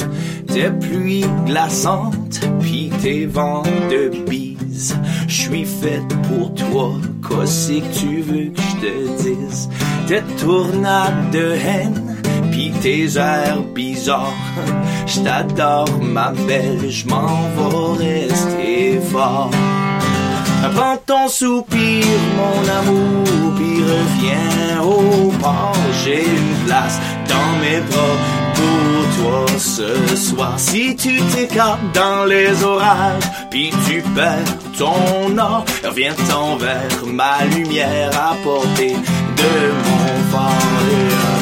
Tes pluies glaçantes, pis tes vents de bise, je suis faite pour toi, qu'est-ce que tu veux que je te dise? Tes tournades de haine, pis tes airs bizarres, je t'adore ma belle, je m'en vais rester fort. Prends ton soupir, mon amour, puis reviens au port. J'ai une place dans mes bras pour toi ce soir. Si tu t'écartes dans les orages, puis tu perds ton or, reviens-t'en vers ma lumière à portée de mon phare.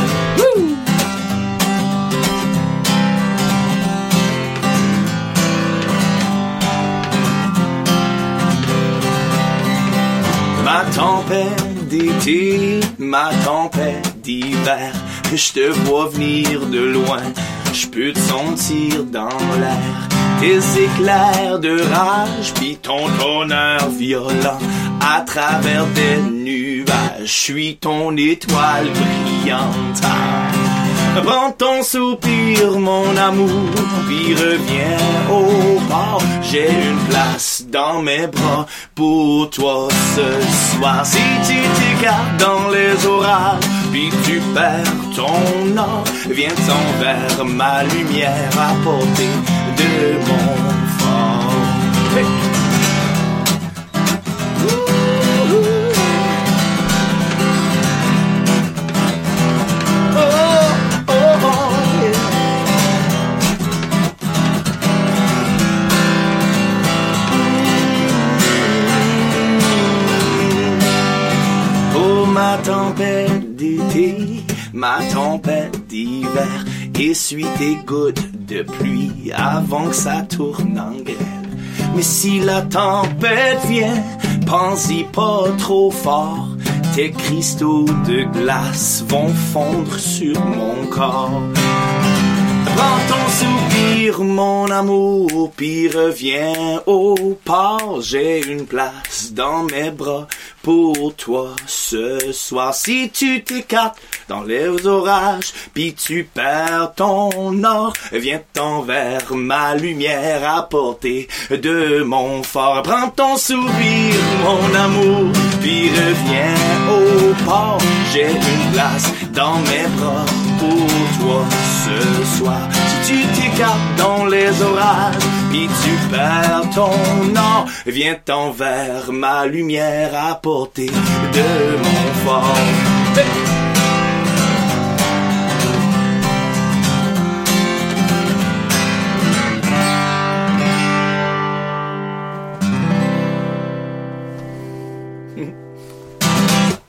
Ma tempête d'été, ma tempête d'hiver, je te vois venir de loin, je peux te sentir dans l'air. Tes éclairs de rage, puis ton tonnerre violent à travers des nuages, je suis ton étoile brillante. Prends ton soupir, mon amour, puis reviens au port. J'ai une place dans mes bras pour toi ce soir. Si tu t'écartes dans les orages, puis tu perds ton or, viens-t'en vers ma lumière à portée de mon fort. Ma tempête d'hiver, essuie tes gouttes de pluie avant que ça tourne en grêle. Mais si la tempête vient, pense-y pas trop fort. Tes cristaux de glace vont fondre sur mon corps. Prends ton soupir, mon amour, puis reviens au port. J'ai une place dans mes bras pour toi ce soir. Si tu t'écartes dans les orages, puis tu perds ton or, viens-t'en vers ma lumière à portée de mon phare. Prends ton sourire, mon amour, puis reviens au port. J'ai une place dans mes bras pour toi ce soir. Si tu t'écartes dans les orages, puis tu perds ton or, viens-t'en vers ma lumière à portée de mon fort.